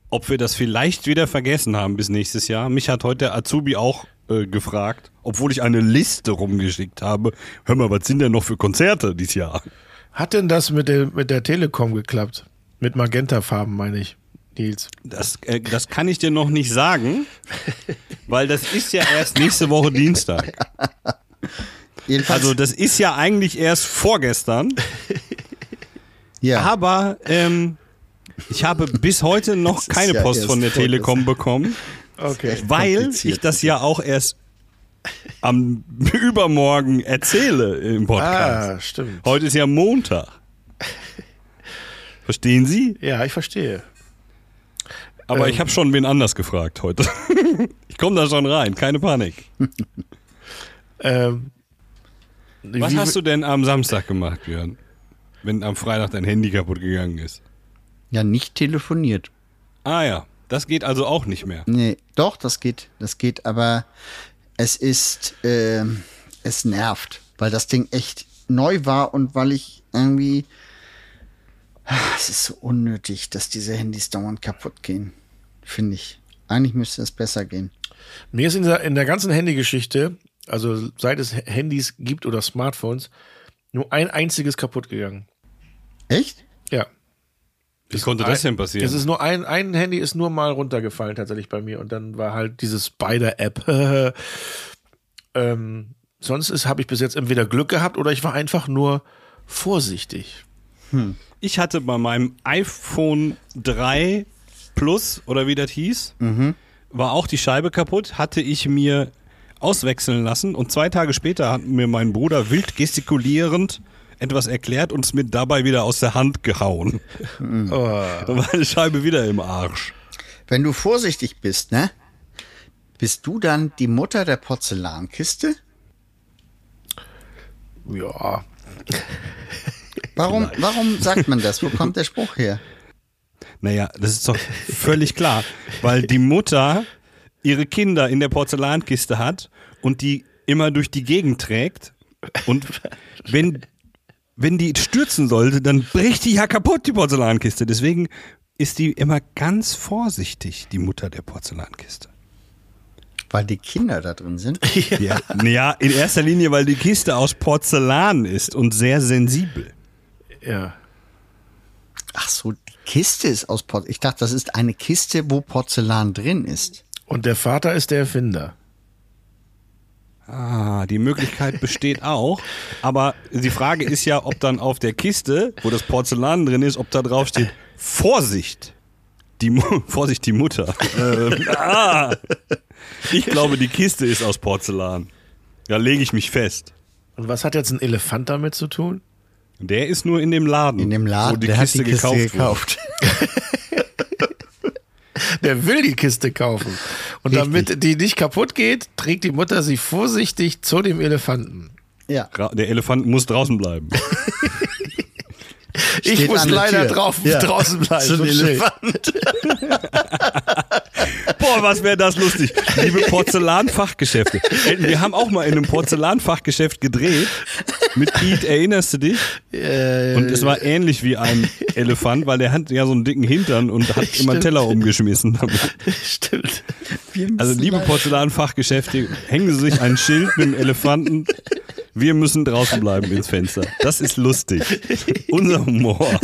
C: Ob wir das vielleicht wieder vergessen haben bis nächstes Jahr. Mich hat heute Azubi auch äh, gefragt, obwohl ich eine Liste rumgeschickt habe. Hör mal, was sind denn noch für Konzerte dieses Jahr?
A: Hat denn das mit der, mit der Telekom geklappt? Mit Magentafarben, meine ich, Nils.
C: Das, äh, das kann ich dir noch nicht sagen, weil das ist ja erst nächste Woche Dienstag.
B: jedenfalls,
C: Also das ist ja eigentlich erst vorgestern,
B: ja,
C: aber ähm, ich habe bis heute noch keine
B: ja
C: Post von der Telekom bekommen,
A: Okay.
C: weil ich das ja auch erst am Übermorgen erzähle im Podcast.
A: Ah, stimmt.
C: Heute ist ja Montag. Verstehen Sie?
A: Ja, ich verstehe.
C: Aber
A: Ähm.
C: ich habe schon wen anders gefragt heute. ich komme da schon rein, keine Panik.
A: Ähm,
C: Was hast du denn am Samstag gemacht, Björn? Wenn am Freitag dein Handy kaputt gegangen ist.
B: ja, nicht telefoniert.
C: Ah ja, das geht also auch nicht mehr.
B: Nee, doch, das geht, das geht, aber es ist, ähm, es nervt, weil das Ding echt neu war und weil ich irgendwie, Ah, es ist so unnötig, dass diese Handys dauernd kaputt gehen, finde ich. Eigentlich müsste es besser gehen.
A: Mir ist in der, in der ganzen Handygeschichte, also seit es Handys gibt oder Smartphones, nur ein einziges kaputt gegangen.
B: Echt?
A: Ja.
C: Wie konnte das denn passieren?
A: Es ist nur ein, ein Handy ist nur mal runtergefallen tatsächlich bei mir und dann war halt diese Spider-App. ähm, sonst ist habe ich bis jetzt entweder Glück gehabt oder ich war einfach nur vorsichtig.
C: Ich hatte bei meinem iPhone 3 Plus oder wie das hieß, war auch die Scheibe kaputt, hatte ich mir auswechseln lassen und zwei Tage später hat mir mein Bruder wild gestikulierend etwas erklärt und es mir dabei wieder aus der Hand gehauen.
A: Oh,
C: Dann war die Scheibe wieder im Arsch.
B: Wenn du vorsichtig bist, ne? Bist du dann die Mutter der Porzellankiste?
A: ja.
B: Warum, warum sagt man das? Wo kommt der Spruch her?
C: Naja, das ist doch völlig klar, weil die Mutter ihre Kinder in der Porzellankiste hat und die immer durch die Gegend trägt und wenn, wenn die stürzen sollte, dann bricht die ja kaputt, die Porzellankiste. Deswegen ist die immer ganz vorsichtig, die Mutter der Porzellankiste.
B: Weil die Kinder da drin sind.
C: Ja, ja in erster Linie, weil die Kiste aus Porzellan ist und sehr sensibel.
A: Ja.
B: Ach so, die Kiste ist aus Porzellan. Ich dachte, das ist eine Kiste, wo Porzellan drin ist.
A: Und der Vater ist der Erfinder.
C: Ah, die Möglichkeit besteht auch. Aber die Frage ist ja, ob dann auf der Kiste, wo das Porzellan drin ist, ob da drauf steht, Vorsicht. Die Mu Vorsicht, die Mutter. Ähm, ah, ich glaube, die Kiste ist aus Porzellan. Da lege ich mich fest.
A: Und was hat jetzt ein Elefant damit zu tun?
C: Der ist nur in dem Laden,
B: In dem Laden,
C: wo die
B: der
C: Kiste,
B: hat die Kiste
C: gekauft,
B: gekauft.
A: Der will die Kiste kaufen. Und
B: Richtig.
A: damit die nicht kaputt geht, trägt die Mutter sie vorsichtig zu dem Elefanten.
B: Ja.
C: Der Elefant muss draußen bleiben.
A: Ich muss leider drauf,
B: Ja.
A: draußen bleiben.
B: So. Elefant.
C: Boah, was wäre das lustig. Liebe Porzellanfachgeschäfte. Wir haben auch mal in einem Porzellanfachgeschäft gedreht. Mit Pete, erinnerst du dich?
A: Äh,
C: Und es war ähnlich wie ein Elefant, weil der hat ja so einen dicken Hintern und hat immer einen Teller umgeschmissen.
A: Stimmt.
C: Also liebe Porzellanfachgeschäfte, hängen Sie sich ein Schild mit dem Elefanten. Wir müssen draußen bleiben ins Fenster. Das ist lustig. Unser Humor.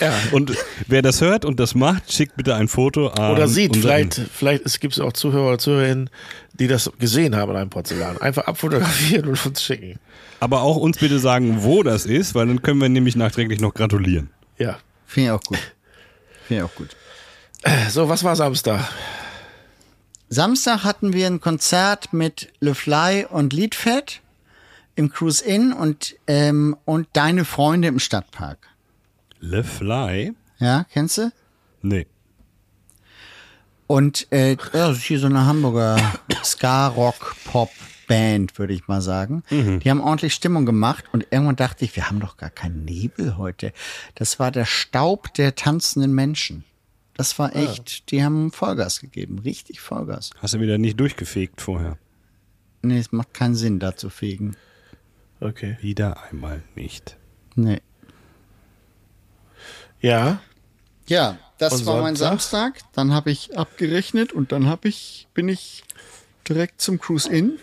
A: Ja.
C: Und wer das hört und das macht, schickt bitte ein Foto an.
A: Oder sieht, vielleicht, vielleicht es gibt auch Zuhörer oder Zuhörerinnen, die das gesehen haben an einem Porzellan. Einfach abfotografieren und uns schicken.
C: Aber auch uns bitte sagen, wo das ist, weil dann können wir nämlich nachträglich noch gratulieren.
A: Ja.
B: Finde ich auch gut. Finde ich auch gut.
A: So, was war Samstag?
B: Samstag hatten wir ein Konzert mit Le Fly und Liedfett im Cruise Inn und, ähm, und deine Freunde im Stadtpark.
C: Le Fly?
B: Ja, kennst du?
C: Nee.
B: Und äh, ja, das ist hier so eine Hamburger Ska-Rock-Pop-Band, würde ich mal sagen. Die haben ordentlich Stimmung gemacht und irgendwann dachte ich, wir haben doch gar keinen Nebel heute. Das war der Staub der tanzenden Menschen. Das war echt, die haben Vollgas gegeben, richtig Vollgas.
C: Hast du wieder nicht durchgefegt vorher?
B: Nee, es macht keinen Sinn, da zu fegen.
A: Okay.
C: Wieder einmal nicht.
B: Nee.
A: Ja.
B: Ja, das
A: Und
B: war mein
A: Sonntag?
B: Samstag. Dann habe ich abgerechnet und dann habe ich bin ich direkt zum Cruise Inn.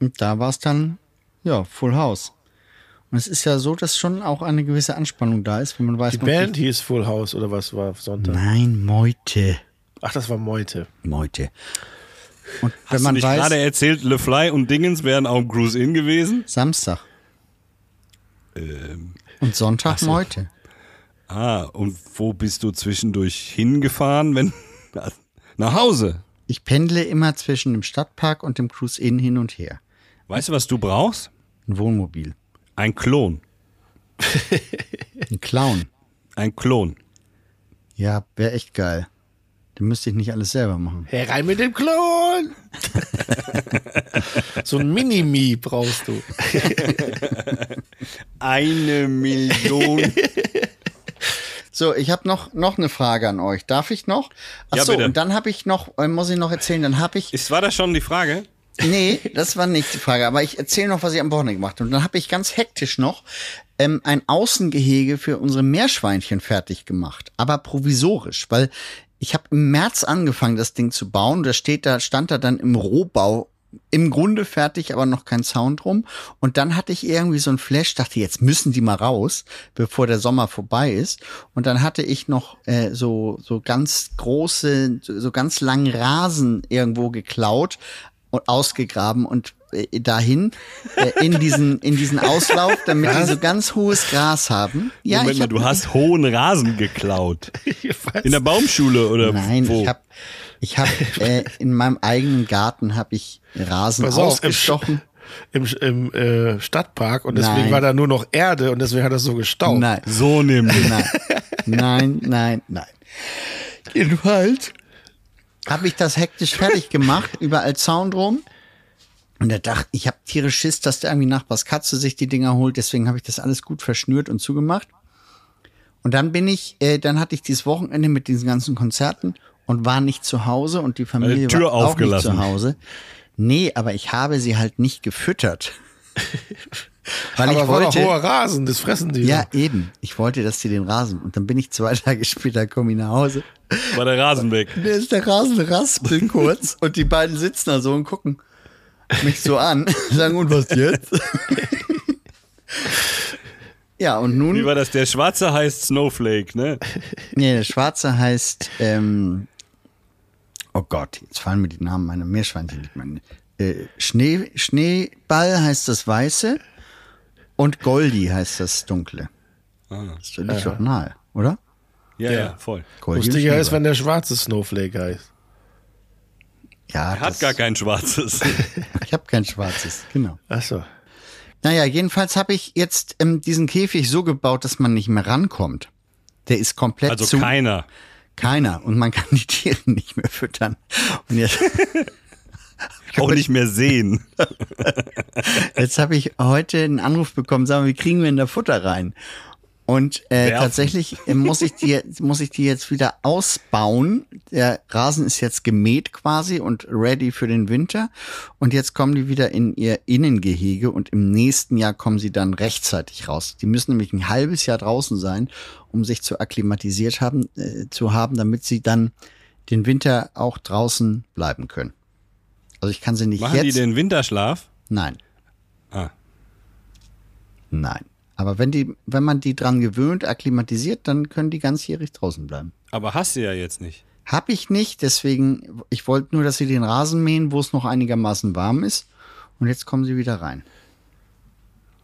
B: Und da war es dann ja Full House. Und es ist ja so, dass schon auch eine gewisse Anspannung da ist, wenn man weiß,
A: Die
B: man
A: Band hieß Full House oder was war Sonntag?
B: Nein, Meute.
A: Ach, das war Meute.
B: Meute. Und wenn
C: Hast
B: man
C: du nicht
B: weiß,
C: gerade erzählt, Le Fly und Dingens wären auch im Cruise In gewesen?
B: Samstag
C: Ähm,
B: und Sonntag Meute.
C: ah, und wo bist du zwischendurch hingefahren, wenn nach Hause?
B: Ich pendle immer zwischen dem Stadtpark und dem Cruise Inn hin und her.
C: Weißt du, was du brauchst?
B: Ein Wohnmobil.
C: Ein Klon.
B: Ein Clown.
C: Ein Klon.
B: Ja, wäre echt geil. Dann müsste ich nicht alles selber machen.
A: Herein mit dem Klon! so ein Mini-Me brauchst du.
C: Eine Million.
B: So, ich habe noch noch eine Frage an euch. Darf ich noch? Ach
C: Ja,
B: so,
C: bitte.
B: und dann habe ich noch, äh, muss ich noch erzählen, dann habe ich,
C: Ist, war das schon die Frage?
B: Nee, das war nicht die Frage, aber ich erzähle noch, was ich am Wochenende gemacht habe. Und dann habe ich ganz hektisch noch ähm, ein Außengehege für unsere Meerschweinchen fertig gemacht, aber provisorisch, weil ich habe im März angefangen, das Ding zu bauen. Da steht da, stand da dann im Rohbau im Grunde fertig, aber noch kein Zaun drum. Und dann hatte ich irgendwie so ein Flash, dachte, jetzt müssen die mal raus, bevor der Sommer vorbei ist. Und dann hatte ich noch äh, so, so ganz große, so ganz langen Rasen irgendwo geklaut ausgegraben und äh, dahin äh, in diesen in diesen Auslauf, damit die so ganz hohes Gras haben. Ja,
C: Moment
B: ich
C: mal, du hast hohen Rasen geklaut. In der Baumschule oder
B: Nein,
C: wo?
B: ich habe ich hab, äh, in meinem eigenen Garten habe ich Rasen
A: Pass auf, im,
B: ausgestochen.
A: im, im äh, Stadtpark und deswegen
B: Nein.
A: war da nur noch Erde und deswegen hat das so gestaubt.
B: Nein,
C: so nämlich.
B: nein, nein, nein, nein. Jedenfalls habe ich das hektisch fertig gemacht, überall Zaun drum. Und da dachte ich, habe tierisch Schiss, dass der irgendwie Nachbars Katze sich die Dinger holt. Deswegen habe ich das alles gut verschnürt und zugemacht. Und dann bin ich, äh, dann hatte ich dieses Wochenende mit diesen ganzen Konzerten und war nicht zu Hause und die Familie
C: Tür
B: war auch nicht zu Hause. Nee, aber ich habe sie halt nicht gefüttert. Weil
A: Aber
B: ich
A: war
B: wollte,
A: hoher Rasen, das fressen die.
B: ja, eben. Ich wollte, dass die den Rasen. Und dann bin ich zwei Tage später, komme ich nach Hause.
C: War der Rasen weg.
B: Da ist der Rasen raspeln kurz und die beiden sitzen da so und gucken mich so an. Sagen, und was jetzt? ja, und
C: Wie
B: nun.
C: war das? Der Schwarze heißt Snowflake, ne?
B: Nee, der Schwarze heißt. Ähm, oh Gott, jetzt fallen mir die Namen meiner Meerschweinchen nicht mehr. Äh, Schnee, Schneeball heißt das Weiße und Goldi heißt das Dunkle. Das liegt doch nahe, oder?
C: Ja, ja, voll.
B: Goldi
A: Lustiger ist, wenn der schwarze Snowflake heißt.
B: Ja,
C: Er hat gar kein schwarzes.
B: Ich habe kein schwarzes, genau.
A: Ach so.
B: Naja, jedenfalls habe ich jetzt ähm, diesen Käfig so gebaut, dass man nicht mehr rankommt. Der ist komplett
C: Also
B: zu.
C: keiner.
B: Keiner. Und man kann die Tiere nicht mehr füttern. Und jetzt,
C: Auch nicht mehr sehen.
B: jetzt habe ich heute einen Anruf bekommen, sagen wir, wie kriegen wir denn da Futter rein? Und äh,
C: Werfen.
B: tatsächlich äh, muss ich die muss ich die jetzt wieder ausbauen. Der Rasen ist jetzt gemäht quasi und ready für den Winter. Und jetzt kommen die wieder in ihr Innengehege und im nächsten Jahr kommen sie dann rechtzeitig raus. Die müssen nämlich ein halbes Jahr draußen sein, um sich zu akklimatisiert haben, äh, zu haben, damit sie dann den Winter auch draußen bleiben können. Also ich kann sie nicht
C: Machen
B: jetzt.
C: die den Winterschlaf?
B: Nein.
C: Ah.
B: Nein. Aber wenn die, wenn man die dran gewöhnt, akklimatisiert, dann können die ganzjährig draußen bleiben.
C: Aber hast du ja jetzt nicht.
B: Hab ich nicht, deswegen, ich wollte nur, dass sie den Rasen mähen, wo es noch einigermaßen warm ist. Und jetzt kommen sie wieder rein.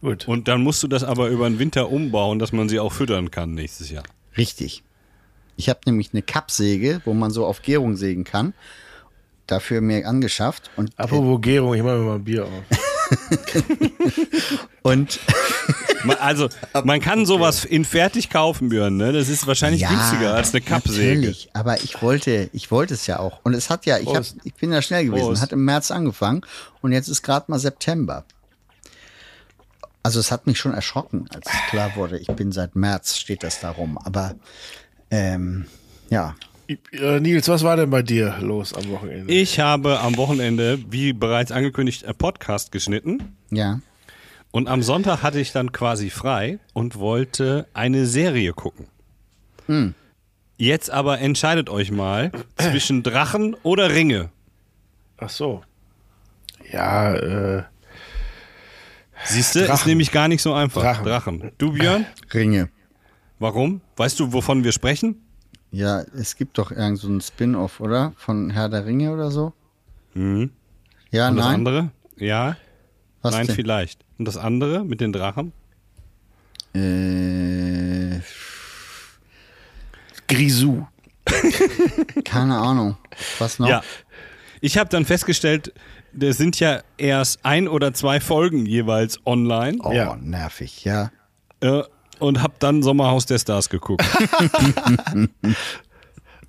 A: Gut.
C: Und dann musst du das aber über den Winter umbauen, dass man sie auch füttern kann nächstes Jahr.
B: Richtig. Ich habe nämlich eine Kappsäge, wo man so auf Gärung sägen kann. Dafür mir angeschafft. Und,
A: Apropos Gärung, ich mache mir mal ein Bier auf.
B: und
C: Man- Also, man kann sowas in fertig kaufen, Björn, ne? Das ist wahrscheinlich günstiger als eine Kappsäge.
B: Natürlich, aber ich wollte, ich wollte es ja auch. Und es hat ja, ich, hab, ich bin ja schnell gewesen,
C: Prost.
B: hat im März angefangen und jetzt ist gerade mal September. Also es hat mich schon erschrocken, als klar wurde, ich bin seit März, steht das da rum. Aber ähm, ja,
A: Äh, Nils, was war denn bei dir los am Wochenende?
C: Ich habe am Wochenende, wie bereits angekündigt, einen Podcast geschnitten.
B: ja.
C: Und am Sonntag hatte ich dann quasi frei und wollte eine Serie gucken. Jetzt aber entscheidet euch mal zwischen Drachen oder Ringe.
A: Ach so. Ja, äh,
C: Siehst du, ist nämlich gar nicht so einfach.
A: Drachen.
C: Drachen. Du, Björn?
B: Ringe.
C: Warum? Weißt du, wovon wir sprechen?
B: Ja, es gibt doch irgend so ein Spin-off, oder? Von Herr der Ringe oder so?
C: Mhm.
B: Ja,
C: Und das
B: nein.
C: andere? Ja,
B: Was
C: nein,
B: denn?
C: vielleicht. Und das andere mit den Drachen?
B: Äh,
A: Grisou.
B: keine Ahnung. Was noch?
C: Ja. Ich habe dann festgestellt, da sind ja erst ein oder zwei Folgen jeweils online.
B: Oh,
A: Ja.
B: nervig, ja.
C: Äh, und hab dann Sommerhaus der Stars geguckt.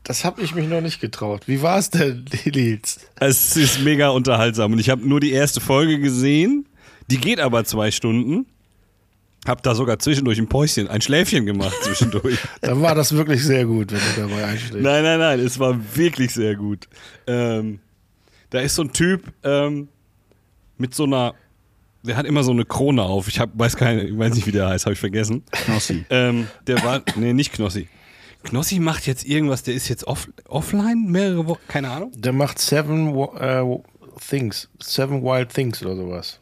A: Das habe ich mich noch nicht getraut. Wie war es denn, Nils?
C: es ist mega unterhaltsam und ich habe nur die erste Folge gesehen. Die geht aber zwei Stunden. Hab da sogar zwischendurch ein Päuschen, ein Schläfchen gemacht zwischendurch.
A: Dann war das wirklich sehr gut, wenn du dabei einschlägst.
C: nein, nein, nein, es war wirklich sehr gut. Ähm, da ist so ein Typ ähm, mit so einer, der hat immer so eine Krone auf. Ich hab, weiß keine, ich weiß nicht, wie der heißt, habe ich vergessen.
B: Knossi.
C: Ähm, der war, nee, nicht Knossi. Knossi macht jetzt irgendwas, der ist jetzt off, offline, mehrere Wochen, keine Ahnung.
A: Der macht Seven äh, Things. Seven Wild Things oder sowas.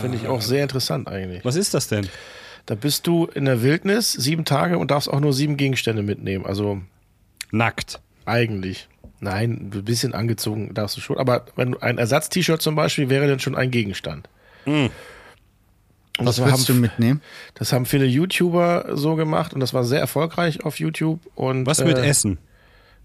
A: Finde ich auch sehr interessant eigentlich.
C: Was ist das denn?
A: Da bist du in der Wildnis sieben Tage und darfst auch nur sieben Gegenstände mitnehmen. Also
C: Nackt.
A: eigentlich. Nein, ein bisschen angezogen darfst du schon. Aber wenn ein Ersatz-T-Shirt zum Beispiel wäre dann schon ein Gegenstand. Und
B: Was willst du
A: haben,
B: mitnehmen?
A: das haben viele YouTuber so gemacht und das war sehr erfolgreich auf YouTube. Und,
C: Was mit
A: äh,
C: Essen?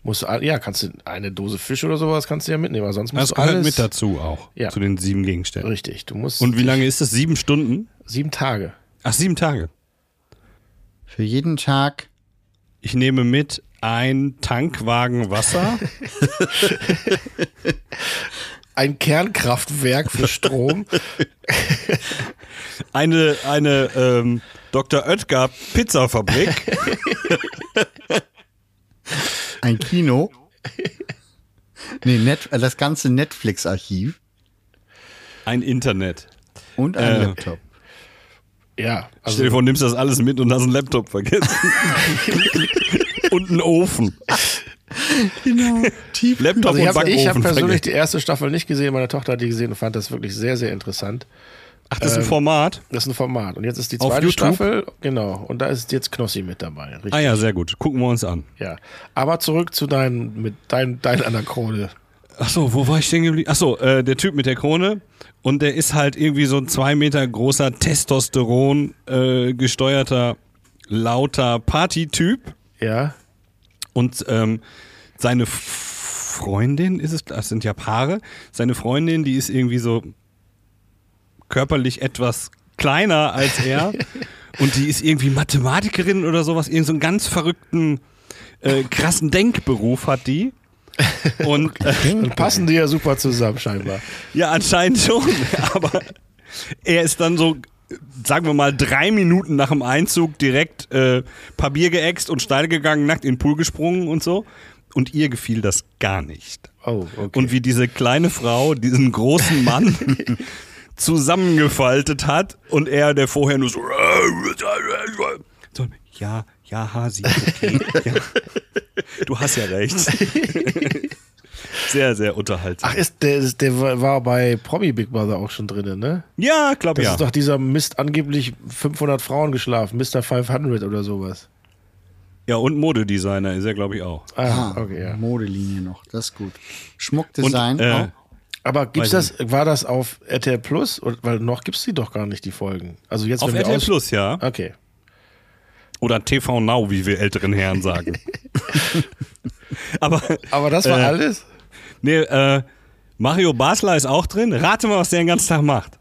A: Musst du, all- ja, kannst du eine Dose Fisch oder sowas kannst du ja mitnehmen, aber sonst musst
C: Das
A: du
C: gehört
A: alles
C: mit dazu auch.
A: Ja.
C: Zu den sieben Gegenständen.
A: Richtig, du musst
C: Und wie lange ist das? Sieben Stunden?
A: sieben Tage.
C: Ach, sieben Tage.
B: Für jeden Tag
C: Ich nehme mit ein Tankwagen Wasser,
A: Ein Kernkraftwerk für Strom.
C: eine, eine ähm, Dr. Oetker Pizzafabrik,
B: ein Kino. nee, Net, äh, das ganze Netflix-Archiv
C: ein Internet.
B: und ein
C: Äh.
B: Laptop.
A: ja, also
C: Stell dir vor, nimmst das alles mit und hast einen Laptop vergessen. und einen Ofen.
B: Genau. Tief.
C: Laptop
A: Also ich
C: und
A: habe
C: Backofen
A: hab persönlich die erste Staffel nicht gesehen, meine Tochter hat die gesehen und fand das wirklich sehr, sehr interessant.
C: Ach, das ist ein Format?
A: Das ist ein Format. Und jetzt ist die
C: Auf
A: zweite? Staffel, genau. Und da ist jetzt Knossi mit dabei. Richtig.
C: Ah ja, sehr gut. Gucken wir uns an.
A: Ja. Aber zurück zu dein, mit dein, dein Anakrone.
C: Ach so, wo war ich stehen geblieben? Ach so, äh, der Typ mit der Krone. Und der ist halt irgendwie so ein zwei Meter großer Testosteron äh, gesteuerter, lauter Partytyp.
A: Ja.
C: Und ähm, seine Freundin ist es, das sind ja Paare, seine Freundin, die ist irgendwie so körperlich etwas kleiner als er und die ist irgendwie Mathematikerin oder sowas, irgend so einen ganz verrückten, äh, krassen Denkberuf hat die. Und äh,
A: passen die ja super zusammen, scheinbar.
C: ja, anscheinend schon, aber er ist dann so, sagen wir mal, drei Minuten nach dem Einzug direkt äh, Papier geäxt und steil gegangen, nackt in den Pool gesprungen und so. Und ihr gefiel das gar nicht.
A: Oh, okay.
C: Und wie diese kleine Frau diesen großen Mann zusammengefaltet hat und er, der vorher nur so, so ja, ja, Hasi, okay, ja. Du hast ja recht. Sehr, sehr unterhaltsam.
A: Ach, ist, der, ist- der war bei Promi Big Brother auch schon drin, ne?
C: ja, glaub
A: Das
C: ja.
A: ist doch dieser Mist, angeblich 500 Frauen geschlafen, Mr. 500 oder sowas.
C: Ja, und Modedesigner ist er, glaube ich, auch.
A: Ah,
B: Ah,
A: okay, ja.
B: Modelinie noch, das ist gut. Schmuckdesign
C: Und, äh,
B: auch.
A: Aber gibt's das, war das auf RTL Plus? Und- Weil noch gibt's die doch gar nicht, die Folgen. Also jetzt,
C: Auf RTL Plus, ja.
A: Okay.
C: Oder TV Now, wie wir älteren Herren sagen. Aber,
A: Aber das war
C: Äh,
A: alles?
C: nee, äh, Mario Basler ist auch drin. Rate mal, was der den ganzen Tag macht.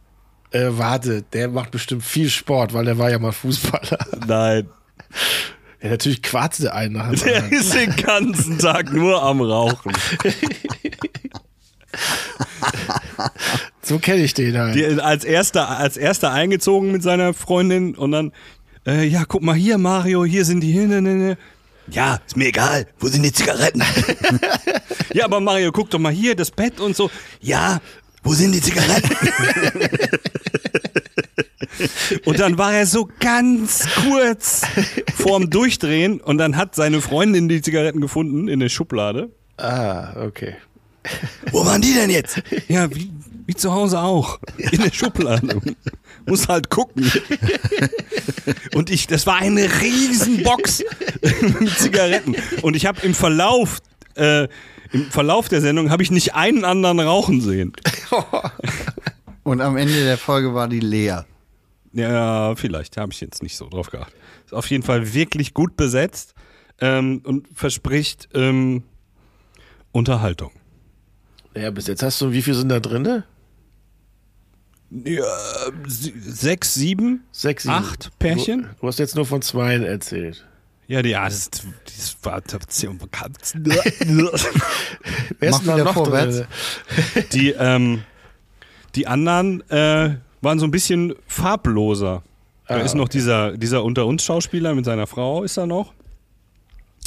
A: Äh, warte, der macht bestimmt viel Sport, weil der war ja mal Fußballer.
C: Nein.
A: Ja, natürlich quarzt der einen nach dem
C: Der ist den ganzen Tag nur am Rauchen.
A: So kenne ich den halt.
C: Die, als, erster, als erster eingezogen mit seiner Freundin und dann, äh, ja, guck mal hier, Mario, hier sind die hin. Ne. Ja, ist mir egal. Wo sind die Zigaretten? ja, aber Mario, guck doch mal hier, das Bett und so. Ja, wo sind die Zigaretten? und dann war er so ganz kurz vorm Durchdrehen und dann hat seine Freundin die Zigaretten gefunden in der Schublade.
A: Ah, okay.
C: Wo waren die denn jetzt? Ja, wie, wie zu Hause auch. In der Schublade. Muss halt gucken. Und ich, das war eine riesen Box mit Zigaretten. Und ich habe im Verlauf, äh, im Verlauf der Sendung habe ich nicht einen anderen rauchen sehen.
B: Und am Ende der Folge war die leer.
C: Ja, vielleicht habe ich jetzt nicht so drauf geachtet. Ist auf jeden Fall wirklich gut besetzt ähm, und verspricht ähm, Unterhaltung.
A: Ja, bis jetzt hast du, wie viel sind da drinne?
C: Ja, sechs, sieben,
A: Sechs, sieben.
C: acht Pärchen.
A: Du, du hast jetzt nur von zweien erzählt.
C: Ja, die, ja, das, das war
A: Wer ist
B: Mach
A: denn da
B: wieder
A: noch
B: vorwärts.
A: drinne?
C: die, ähm, die anderen äh, waren so ein bisschen farbloser. Da
A: Ah,
C: ist noch dieser, dieser unter uns Schauspieler mit seiner Frau, ist da noch.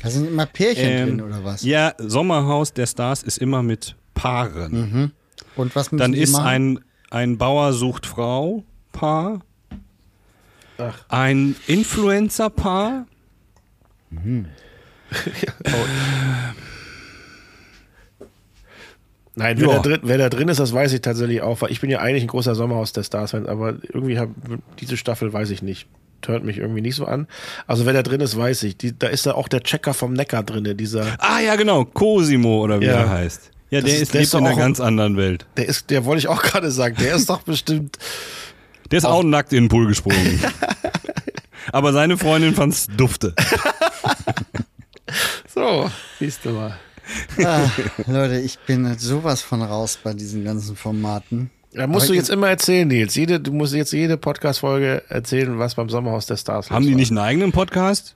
B: Da sind immer Pärchen
C: Ähm,
B: drin oder was?
C: Ja, Sommerhaus der Stars ist immer mit Paaren.
B: Und was
C: Dann ist
B: machen?
C: ein, ein Bauer sucht Frau, Paar.
A: Ach.
C: Ein Influencer-Paar.
A: Nein, wer,
C: Ja.
A: da drin, wer da drin ist, das weiß ich tatsächlich auch, weil ich bin ja eigentlich ein großer Sommerhaus der Stars-Fan, aber irgendwie hab, diese Staffel weiß ich nicht. Hört mich irgendwie nicht so an. Also wer da drin ist, weiß ich. Die, da ist da auch der Checker vom Neckar drin, dieser,
C: Ah ja, genau, Cosimo oder wie
A: Ja.
C: er heißt. Ja,
A: Das
C: der
A: ist- der
C: lebt
A: ist
C: in einer
A: auch-
C: ganz anderen Welt.
A: der ist, der wollte ich auch gerade sagen, der ist doch bestimmt,
C: Der ist auch, nackt in den Pool gesprungen. Aber seine Freundin fand's dufte.
A: so, siehst du mal.
B: Ah, Leute, ich bin sowas von raus bei diesen ganzen Formaten.
A: Da musst
B: Aber
A: du jetzt immer erzählen, Nils. Jede, du musst jetzt jede Podcast-Folge erzählen, was beim Sommerhaus der Stars
C: Haben
A: los
C: die
A: war.
C: nicht einen eigenen Podcast?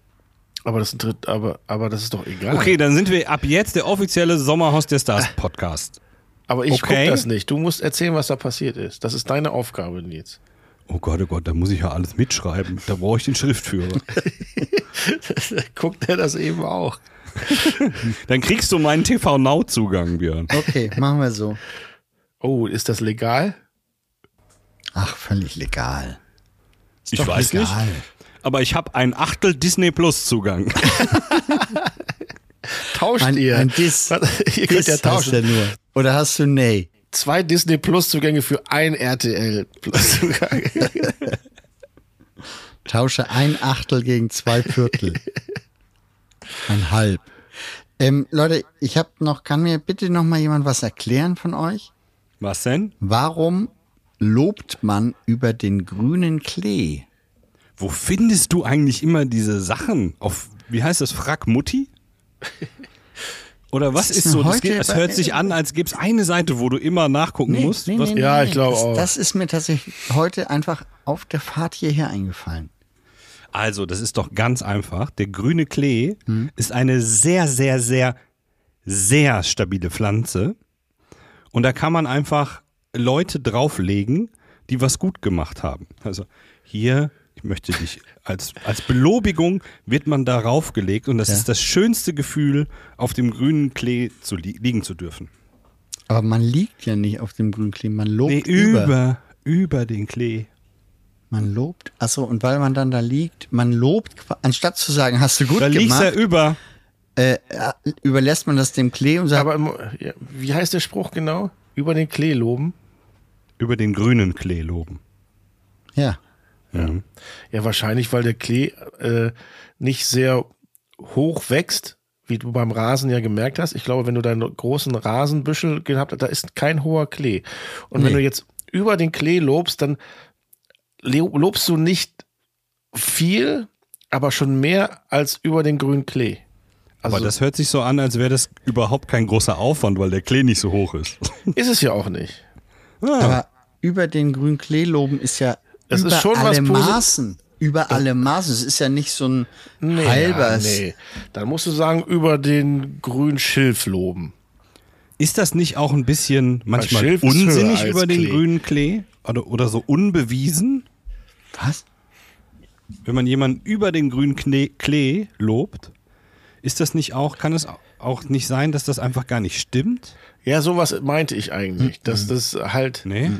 A: Aber das, tritt- aber, aber das ist doch egal.
C: Okay, dann sind wir ab jetzt der offizielle Sommerhaus der Stars Podcast.
A: Aber ich
C: okay.
A: guck das nicht. Du musst erzählen, was da passiert ist. Das ist deine Aufgabe, Nils.
C: Oh Gott, oh Gott, da muss ich ja alles mitschreiben. Da brauche ich den Schriftführer.
A: Guckt er das eben auch.
C: Dann kriegst du meinen TV Now Zugang, Björn.
B: Okay, machen wir so.
A: Oh, ist das legal?
B: Ach, völlig legal. Ist
C: Ich
B: doch
C: weiß
B: legal.
C: nicht. Aber ich habe ein Achtel Disney Plus Zugang.
A: Tauscht
B: Ein,
A: ihr?
B: ein Dis.
A: Ihr könnt
B: Dis
A: ja tauschen.
B: nur. Oder hast du Nee?
A: Zwei Disney Plus Zugänge für ein RTL Plus Zugang.
B: Tausche ein Achtel gegen zwei Viertel. Ein Halb. Ähm, Leute, ich habe noch, kann mir bitte noch mal jemand was erklären von euch?
C: Was denn?
B: Warum lobt man über den grünen Klee?
C: Wo findest du eigentlich immer diese Sachen? Auf, wie heißt das, Frack Mutti? Oder was
B: Das
C: ist
B: ist
C: so? Das geht, es
B: bei-
C: hört sich an, als gäbe es eine Seite, wo du immer nachgucken musst. was,
A: Ja, ich glaube
B: das,
A: auch.
B: Das ist mir tatsächlich heute einfach auf der Fahrt hierher eingefallen.
C: Also, das ist doch ganz einfach. Der grüne Klee ist eine sehr, sehr, sehr, sehr stabile Pflanze. Und da kann man einfach Leute drauflegen, die was gut gemacht haben. Also hier, ich möchte dich, als, als Belobigung wird man darauf gelegt und das
B: Ja.
C: ist das schönste Gefühl, auf dem grünen Klee zu li liegen zu dürfen.
B: Aber man liegt ja nicht auf dem grünen Klee, man lobt
C: Nee,
B: über.
C: über, über den Klee.
B: Man lobt. Achso, und weil man dann da liegt, man lobt, anstatt zu sagen, hast du gut
C: Da liegst
B: gemacht,
C: du über.
B: äh, überlässt man das dem Klee und sagt,
A: Aber im, ja, wie heißt der Spruch genau? Über den Klee loben?
C: Über den grünen Klee loben.
B: ja.
A: Ja, wahrscheinlich, weil der Klee äh, nicht sehr hoch wächst, wie du beim Rasen ja gemerkt hast. Ich glaube, wenn du deinen großen Rasenbüschel gehabt hast, da ist kein hoher Klee. Und wenn
B: Nee.
A: du jetzt über den Klee lobst, dann lobst du nicht viel, aber schon mehr als über den grünen Klee. Also
C: Aber das hört sich so an, als wäre das überhaupt kein großer Aufwand, weil der Klee nicht so hoch ist.
A: ist es ja auch nicht.
B: Aber über den grünen Klee loben ist ja
A: Das
B: über
A: ist schon
B: alle Maßen. Über alle Maßen. Es ist ja nicht so ein halbers.
A: Ja, nee. Dann musst du sagen, über den grünen Schilf loben.
C: Ist das nicht auch ein bisschen manchmal unsinnig über den
A: Klee.
C: grünen Klee? Oder, oder so unbewiesen?
B: Was?
C: Wenn man jemanden über den grünen Klee, Klee lobt, ist das nicht auch, kann es auch nicht sein, dass das einfach gar nicht stimmt?
A: Ja, sowas meinte ich eigentlich. Dass das halt,
C: Nee?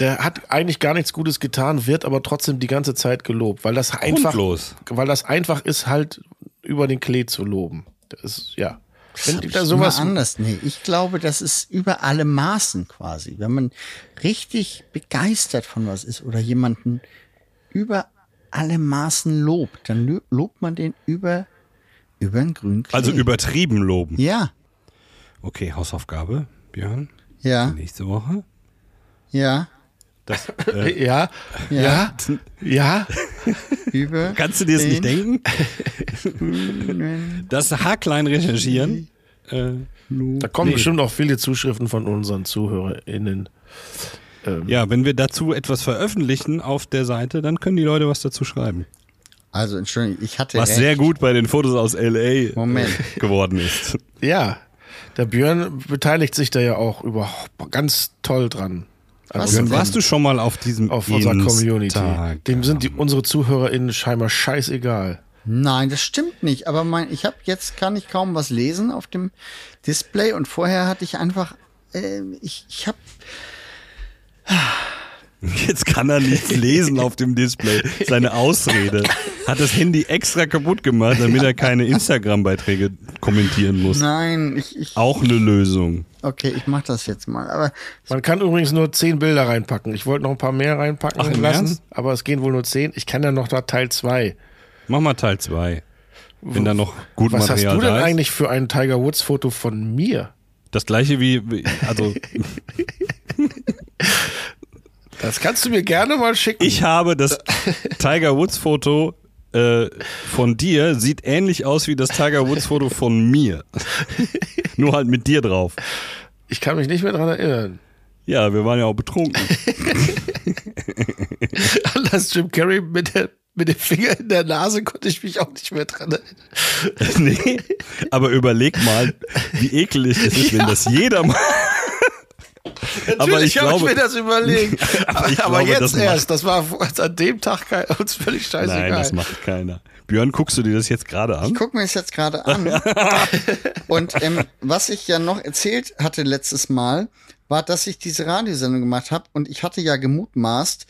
A: der hat eigentlich gar nichts Gutes getan, wird aber trotzdem die ganze Zeit gelobt, weil das einfach,
C: Grundlos.
A: weil das einfach ist, halt über den Klee zu loben. Das ist, ja. Wenn
B: Ich
A: da sowas,
B: immer anders. Nee, ich glaube, das ist über alle Maßen quasi. Wenn man richtig begeistert von was ist oder jemanden über alle Maßen lobt, dann lo- lobt man den über, über einen grünen Klee.
C: Also übertrieben loben.
B: Ja,
C: Okay, Hausaufgabe, Björn.
B: ja,
C: Nächste Woche.
B: ja,
C: Das, äh,
A: ja, ja, ja,
B: über.
C: kannst du dir das nicht
B: den
C: denken? Das haarklein recherchieren. Äh,
A: da kommen
C: Nee.
A: bestimmt auch viele Zuschriften von unseren ZuhörerInnen.
C: ja, wenn wir dazu etwas veröffentlichen auf der Seite, dann können die Leute was dazu schreiben.
B: Also, Entschuldigung, ich hatte
C: Was
B: recht.
C: sehr gut bei den Fotos aus LA
B: Moment.
C: äh, geworden ist.
A: Ja, der Björn beteiligt sich da ja auch überhaupt ganz toll dran. Also
B: denn?
C: Warst du schon mal auf diesem
A: auf unserer Community. Dem sind die, unsere ZuhörerInnen scheinbar scheißegal.
B: Nein, das stimmt nicht. Aber mein, ich habe jetzt kann ich kaum was lesen auf dem Display und vorher hatte ich einfach, äh, ich, ich habe
C: Jetzt kann er nichts lesen auf dem Display. Seine Ausrede. Hat das Handy extra kaputt gemacht, damit er keine Instagram-Beiträge kommentieren muss.
B: nein, ich, ich
C: Auch eine Lösung.
B: Okay, ich mache das jetzt mal. Aber
A: Man kann übrigens nur zehn Bilder reinpacken. Ich wollte noch ein paar mehr reinpacken
C: Ach,
A: lassen,
C: Ernst?
A: aber es gehen wohl nur zehn. Ich kann ja noch da Teil zwei.
C: Mach mal Teil 2. Wenn da noch gut
A: Was hast
C: Material
A: du denn
C: da ist.
A: eigentlich für ein Tiger Woods Foto von mir?
C: Das gleiche wie, wie- also
A: Das kannst du mir gerne mal schicken.
C: ich habe das Tiger Woods Foto äh, von dir, sieht ähnlich aus wie das Tiger Woods Foto von mir. Nur halt mit dir drauf.
A: Ich kann mich nicht mehr dran erinnern.
C: Ja, wir waren ja auch betrunken.
A: An das Jim Carrey mit, der, mit dem Finger in der Nase konnte ich mich auch nicht mehr dran erinnern.
C: nee, aber überleg mal, wie ekelig es ist, wenn das jeder macht. Aber ich
A: Natürlich habe ich mir das überlegt.
C: Aber
A: aber
C: glaube,
A: jetzt
C: das macht-
A: erst. Das war an dem Tag kein, uns völlig scheißegal.
C: nein, das macht keiner. Björn, guckst du dir das jetzt gerade an?
B: ich gucke mir das jetzt gerade an. und ähm, was ich ja noch erzählt hatte letztes Mal, war, dass ich diese Radiosendung gemacht habe und ich hatte ja gemutmaßt,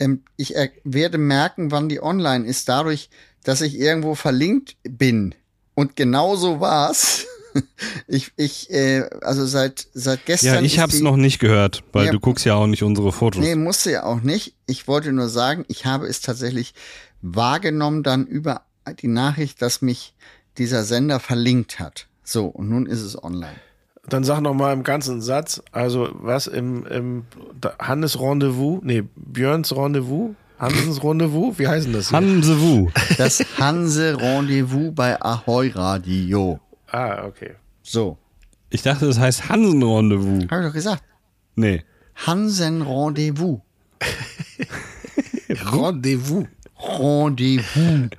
B: ähm, ich er werde merken, wann die online ist, dadurch, dass ich irgendwo verlinkt bin. Und genau so war's. Ich, ich, äh, also seit, seit gestern.
C: Ja, ich hab's
B: die-
C: noch nicht gehört, weil
B: Ja.
C: du guckst ja auch nicht unsere Fotos.
B: Nee, musste ja auch nicht. Ich wollte nur sagen, ich habe es tatsächlich wahrgenommen dann über die Nachricht, dass mich dieser Sender verlinkt hat. So, und nun ist es online.
A: Dann sag noch mal im ganzen Satz, also was im, im Hannes Rendezvous, nee, Björns Rendezvous, Hansens Rendezvous, wie heißen das? hier?
C: Hanse Wu.
B: Das Hanse Rendezvous bei Ahoy Radio.
A: Ah, okay.
B: So,
C: Ich dachte, das heißt Hansen-Rendezvous.
B: habe ich doch gesagt.
C: Nee.
B: Hansen Rendezvous.
A: Rendezvous.
B: Rendezvous.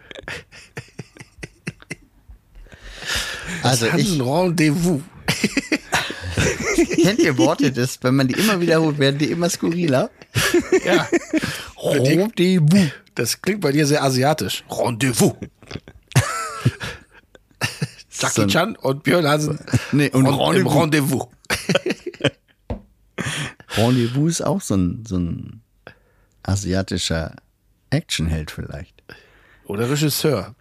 B: Also ich
A: Hansen Rendezvous.
B: kennt ihr Worte, das, wenn man die immer wiederholt, werden die immer skurriler.
A: Ja.
B: Rendezvous.
A: Das klingt bei dir sehr asiatisch. Rendezvous. Jackie
B: So
A: Chan und Björn Hansen.
B: Nee, und
A: im
B: Rendezvous.
A: Rendezvous.
B: Rendezvous ist auch so ein, so ein asiatischer Actionheld vielleicht.
A: Oder Regisseur.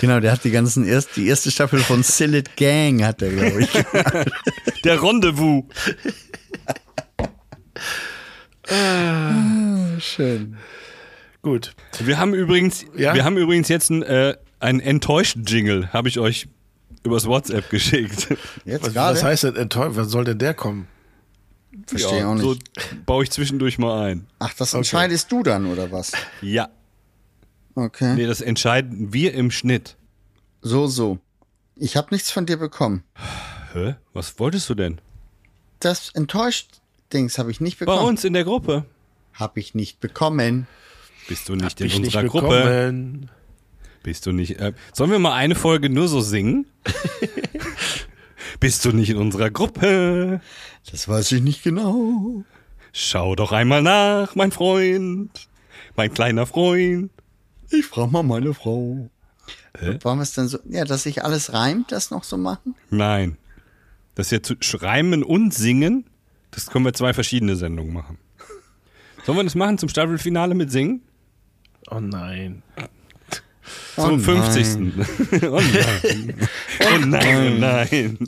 B: Genau, der hat die ganzen erst, die erste Staffel von Sillet Gang hat er, glaube ich.
C: Der Rendezvous.
B: Schön.
A: Gut.
C: Wir haben übrigens,
A: Ja?
C: wir haben übrigens jetzt einen, äh, einen enttäuschten Jingle, habe ich euch übers WhatsApp geschickt.
B: Jetzt
A: Was,
B: gerade?
A: was heißt denn enttäuscht? Wann soll denn der kommen?
B: Verstehe auch nicht.
C: So baue ich zwischendurch mal ein.
B: Ach, das entscheidest du dann, oder was?
C: Ja.
B: Okay.
C: Nee, das entscheiden wir im Schnitt.
B: So, so. Ich habe nichts von dir bekommen.
C: Hä? Was wolltest du denn?
B: Das enttäuscht Dings habe ich nicht
C: Bei
B: bekommen.
C: uns in der Gruppe.
B: Habe ich nicht bekommen.
C: Bist du nicht
A: Hab
C: in
A: ich nicht
C: unserer Gruppe?
A: bekommen.
C: Bist du nicht. Äh, sollen wir mal eine Folge nur so singen? Bist du nicht in unserer Gruppe?
B: Das weiß ich nicht genau.
C: Schau doch einmal nach, mein Freund. Mein kleiner Freund.
B: Ich frage mal meine Frau.
C: Hä?
B: Wollen wir es dann so, ja, dass sich alles reimt, das noch so machen?
C: Nein. Das hier zu schreiben und singen, das können wir zwei verschiedene Sendungen machen. Sollen wir das machen zum Staffelfinale mit Singen?
A: Oh nein.
B: Oh
C: Zum 50. oh nein. Oh nein, oh nein.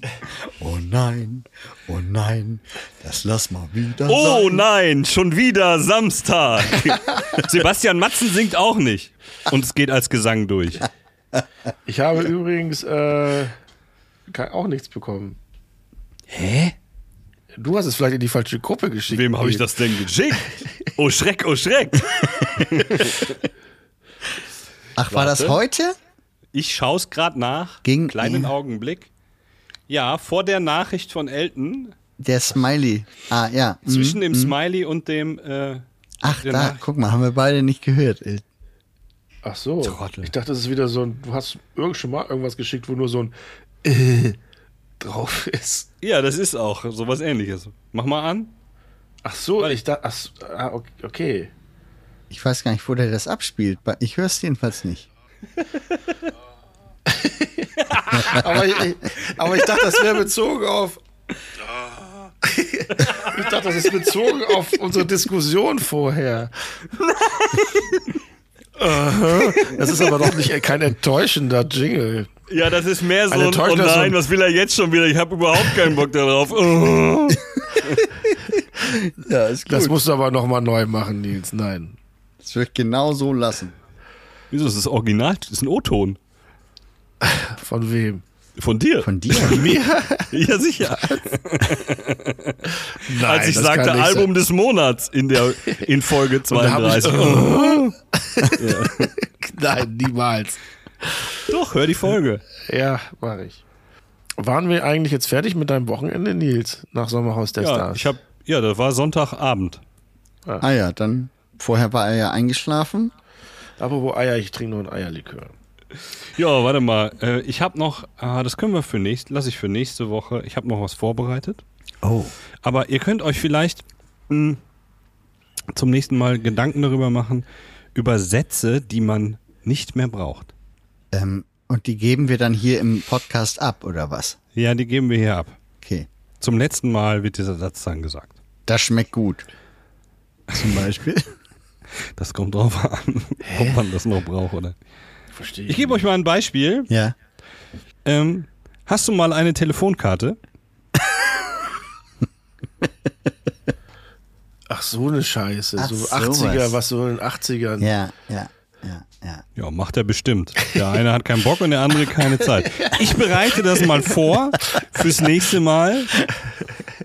B: Oh nein, oh nein, das lass mal wieder
C: Oh
B: sein.
C: nein, schon wieder Samstag. Sebastian Matzen singt auch nicht. Und es geht als Gesang durch.
A: Ich habe übrigens äh, auch nichts bekommen.
C: Hä?
A: Du hast es vielleicht in die falsche Gruppe geschickt.
C: Wem habe ich das denn geschickt? Oh Schreck, oh Schreck.
B: Ach, war das heute?
C: Ich schaue es gerade nach.
B: Ging-
C: Kleinen
B: ja.
C: Augenblick. Ja, vor der Nachricht von Elton,
B: Der Smiley. Ah, ja. Mhm.
C: zwischen dem Smiley und dem. Äh,
B: Ach, da,
C: Nachricht.
B: guck mal, haben wir beide nicht gehört.
A: Ach so.
C: Trottel.
A: Ich dachte, das ist wieder so ein. Du hast irgend schon mal irgendwas geschickt, wo nur so ein äh, drauf ist.
C: Ja, das ist auch sowas ähnliches. Mach mal an.
A: Ach so, ich dachte. Ach, ah, ok- okay.
B: Ich weiß gar nicht, wo der das abspielt. Ich höre es jedenfalls nicht.
A: Aber ich, aber ich dachte, das wäre bezogen auf. Ich dachte, das ist bezogen auf unsere Diskussion vorher. Das ist aber doch nicht kein enttäuschender Jingle.
C: Ja, das ist mehr so
A: Eine
C: ein, oh nein,
A: ein-
C: was will er jetzt schon wieder? Ich habe überhaupt keinen Bock darauf. Oh.
B: Ja, ist
A: Das musst du aber nochmal neu machen, Nils. Nein.
B: Das würde ich genau so lassen.
C: Wieso, das ist Original? Das ist ein O-Ton.
A: Von wem?
C: Von dir?
B: Von dir?
A: Mir?
C: ja, sicher.
A: Nein,
C: Als ich
A: das
C: sagte,
A: kann nicht
C: Album des Monats in, der, in Folge
A: da hab ich-
C: 32.
A: sein. Nein, niemals.
C: Doch, hör die Folge.
A: Ja, mach ich. Waren wir eigentlich jetzt fertig mit deinem Wochenende, Nils? Nach Sommerhaus der
C: Ja,
A: Stars?
C: ich hab, ja, das war Sonntagabend.
B: Ah ja, dann. Vorher war er ja eingeschlafen.
A: Apropos Eier, ich trinke nur ein Eierlikör.
C: Ja, warte mal. Äh, ich habe noch, ah, das können wir für nächst, lass ich für nächste Woche. Ich habe noch was vorbereitet.
B: Oh.
C: Aber ihr könnt euch vielleicht mh, zum nächsten Mal Gedanken darüber machen, über Sätze, die man nicht mehr braucht.
B: Ähm, und die geben wir dann hier im Podcast ab, oder was?
C: Ja, die geben wir hier ab.
B: Okay.
C: Zum letzten Mal wird dieser Satz dann gesagt.
B: Das schmeckt gut. Zum Beispiel.
C: Das kommt drauf an, ob man das noch braucht oder.
A: Verstehe
C: Ich gebe euch mal ein Beispiel.
B: ja.
C: Ähm, hast du mal eine Telefonkarte?
A: Ach, so eine Scheiße.
B: Ach,
A: so
B: sowas.
A: 80er, was so in den 80ern.
B: Ja, ja, ja, ja.
C: Ja, macht er bestimmt. Der eine hat keinen Bock und der andere keine Zeit. Ich bereite das mal vor fürs nächste Mal.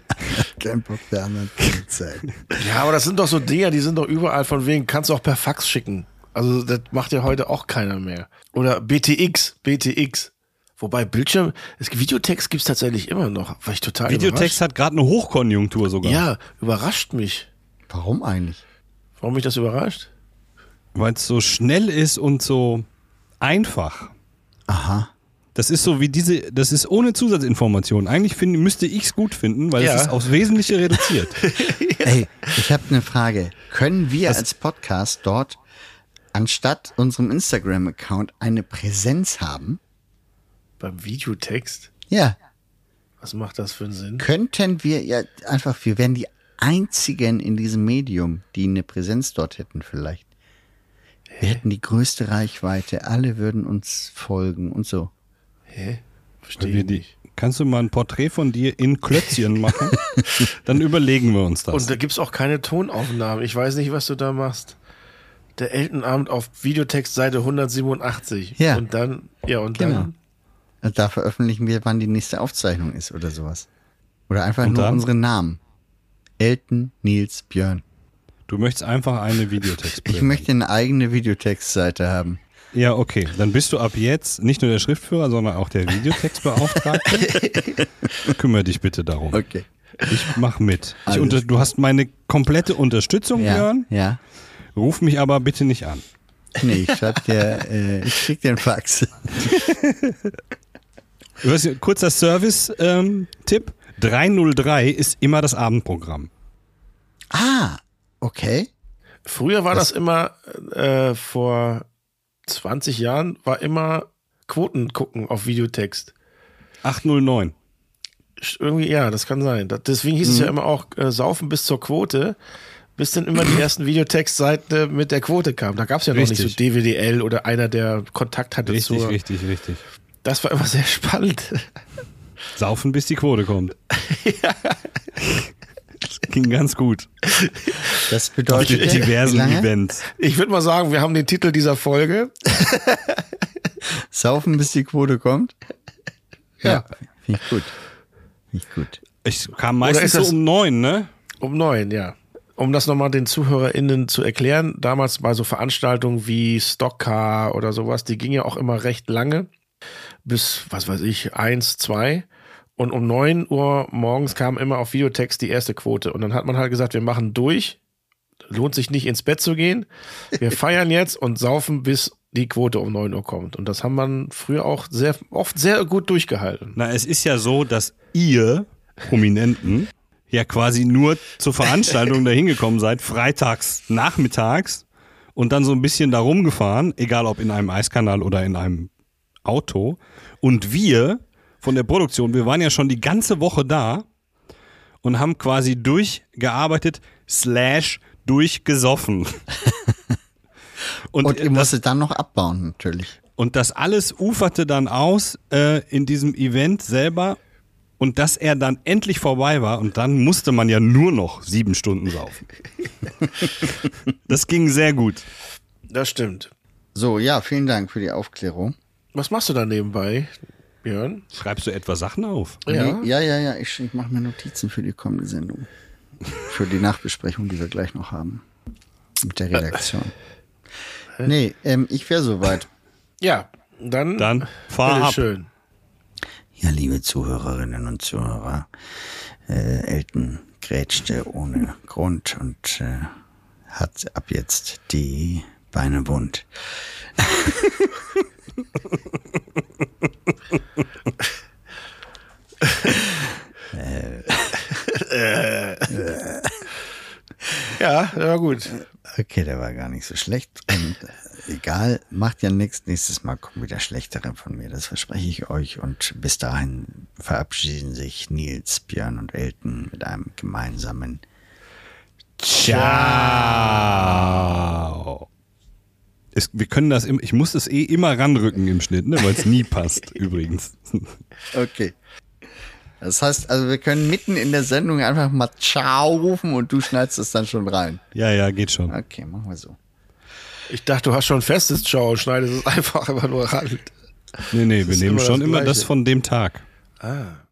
B: Kein Bock der anderen Zeit.
A: Ja, aber das sind doch so Dinger, die sind doch überall von wegen, kannst du auch per Fax schicken. Also das macht ja heute auch keiner mehr. Oder BTX, BTX. Wobei Bildschirm, es, Videotext gibt's tatsächlich immer noch. War ich total
C: Videotext hat gerade eine Hochkonjunktur sogar.
A: überrascht. Ja, überrascht mich.
B: Warum eigentlich?
A: Warum mich das überrascht?
C: Weil es so schnell ist und so einfach.
B: Aha.
C: Das ist so wie diese, das ist ohne Zusatzinformation. Eigentlich find, müsste ich es gut finden, weil
A: Ja.
C: es ist aufs Wesentliche reduziert.
B: Ey, ich habe eine Frage. Können wir
C: Was?
B: als Podcast dort anstatt unserem Instagram-Account eine Präsenz haben?
A: Beim Videotext?
B: Ja.
A: Was macht das für einen Sinn?
B: Könnten wir ja einfach, wir wären die einzigen in diesem Medium, die eine Präsenz dort hätten vielleicht. Wir hätten die größte Reichweite, alle würden uns folgen und so.
A: Hä? Verstehe ich nicht.
C: kannst du mal ein Porträt von dir in Klötzchen machen? Dann überlegen wir uns das.
A: Und da gibt's auch keine Tonaufnahmen. Ich weiß nicht, was du da machst. Der Eltenabend auf Videotext Seite 187.
B: Ja.
A: Und dann, ja, und
B: Genau.
A: dann.
B: Und da veröffentlichen wir, wann die nächste Aufzeichnung ist oder sowas. Oder einfach
C: Und
B: nur
C: dann?
B: unsere Namen. Elton, Nils, Björn.
C: du möchtest einfach eine Videotext.
B: Ich möchte eine eigene Videotextseite haben.
C: Ja, okay. Dann bist du ab jetzt nicht nur der Schriftführer, sondern auch der Videotextbeauftragte. Kümmere dich bitte darum.
B: Okay.
C: Ich mach mit. Ich unter, du hast meine komplette Unterstützung,
B: Ja.
C: Björn.
B: Ja.
C: Ruf mich aber bitte nicht an.
B: Nee, ich schreib dir, äh, ich krieg dir einen Fax.
C: Du hast hier- Kurzer Service-Tipp. 303 ist immer das Abendprogramm.
B: Ah, okay.
A: Früher war das, immer, äh, vor 20 Jahren, war immer Quoten gucken auf Videotext.
C: 809.
A: Irgendwie, ja, das kann sein. Deswegen hieß es
B: Mhm.
A: ja immer auch äh, Saufen bis zur Quote, bis dann immer die ersten Videotextseiten mit der Quote kamen. Da gab's ja noch nicht
C: Richtig.
A: so DWDL oder einer, der Kontakt hatte
C: Richtig,
A: zur.
C: richtig, richtig.
A: Das war immer sehr spannend.
C: Saufen, bis die Quote kommt. Das ging ganz gut.
B: Das
C: Auf
B: bedeutet
C: die diversen? Events.
A: Ich würde mal sagen, wir haben den Titel dieser Folge.
B: Saufen, bis die Quote kommt.
A: Ja.
B: Finde ich gut. Finde ich gut.
C: Ich kam meistens
A: ist das-
C: so um neun, ne?
A: Um neun, ja. Um das nochmal den ZuhörerInnen zu erklären, damals bei so Veranstaltungen wie Stockcar oder sowas, die ging ja auch immer recht lange. Bis, was weiß ich, eins, zwei. Und um neun Uhr morgens kam immer auf Videotext die erste Quote. Und dann hat man halt gesagt, wir machen durch. Lohnt sich nicht ins Bett zu gehen. Wir feiern jetzt und saufen, bis die Quote um neun Uhr kommt. Und das haben man früher auch sehr, oft sehr gut durchgehalten.
C: Na, es ist ja so, dass ihr Prominenten ja quasi nur zur Veranstaltung dahin gekommen seid, freitags nachmittags und dann so ein bisschen da rumgefahren, egal ob in einem Eiskanal oder in einem Auto. Und wir von der Produktion, wir waren ja schon die ganze Woche da und haben quasi durchgearbeitet, slash durchgesoffen. Und,
B: Und ihr musstet dann noch abbauen, natürlich.
C: und das alles uferte dann aus äh, in diesem Event selber und dass er dann endlich vorbei war und dann musste man ja nur noch sieben Stunden saufen. das ging sehr gut.
A: Das stimmt.
B: So, ja, vielen Dank für die Aufklärung.
A: Was machst du da nebenbei, Björn?
C: Schreibst du etwa Sachen auf?
A: Ja.
B: Nee, ja, ja, ja. Ich, ich mache mir Notizen für die kommende Sendung. Für die Nachbesprechung, die wir gleich noch haben. Mit der Redaktion. Nee, ähm, ich wäre soweit.
A: Ja, dann,
C: Dann fahr ab.
A: schön.
B: Ja, liebe Zuhörerinnen und Zuhörer, äh, Elton grätschte ohne Grund und äh, hat ab jetzt die Beine wund.
A: Ja, ja gut.
B: Okay, der war gar nicht so schlecht. Und äh, egal, macht ja nichts. Nächstes Mal kommen wieder schlechtere von mir. Das verspreche ich euch. Und bis dahin verabschieden sich Nils, Björn und Elton mit einem gemeinsamen
C: Ciao. Es, wir können das, im, ich muss das eh immer ranrücken im Schnitt, ne, weil es nie passt, übrigens.
B: Okay. Das heißt, also wir können mitten in der Sendung einfach mal Ciao rufen und du schneidest es dann schon rein.
C: Ja, ja, geht schon.
B: Okay, machen wir so.
A: Ich dachte, du hast schon festes Ciao und schneidest es einfach immer nur ran.
C: Nee, nee, wir
A: ist
C: nehmen
A: immer
C: schon
A: das
C: immer das von dem Tag.
A: Ah.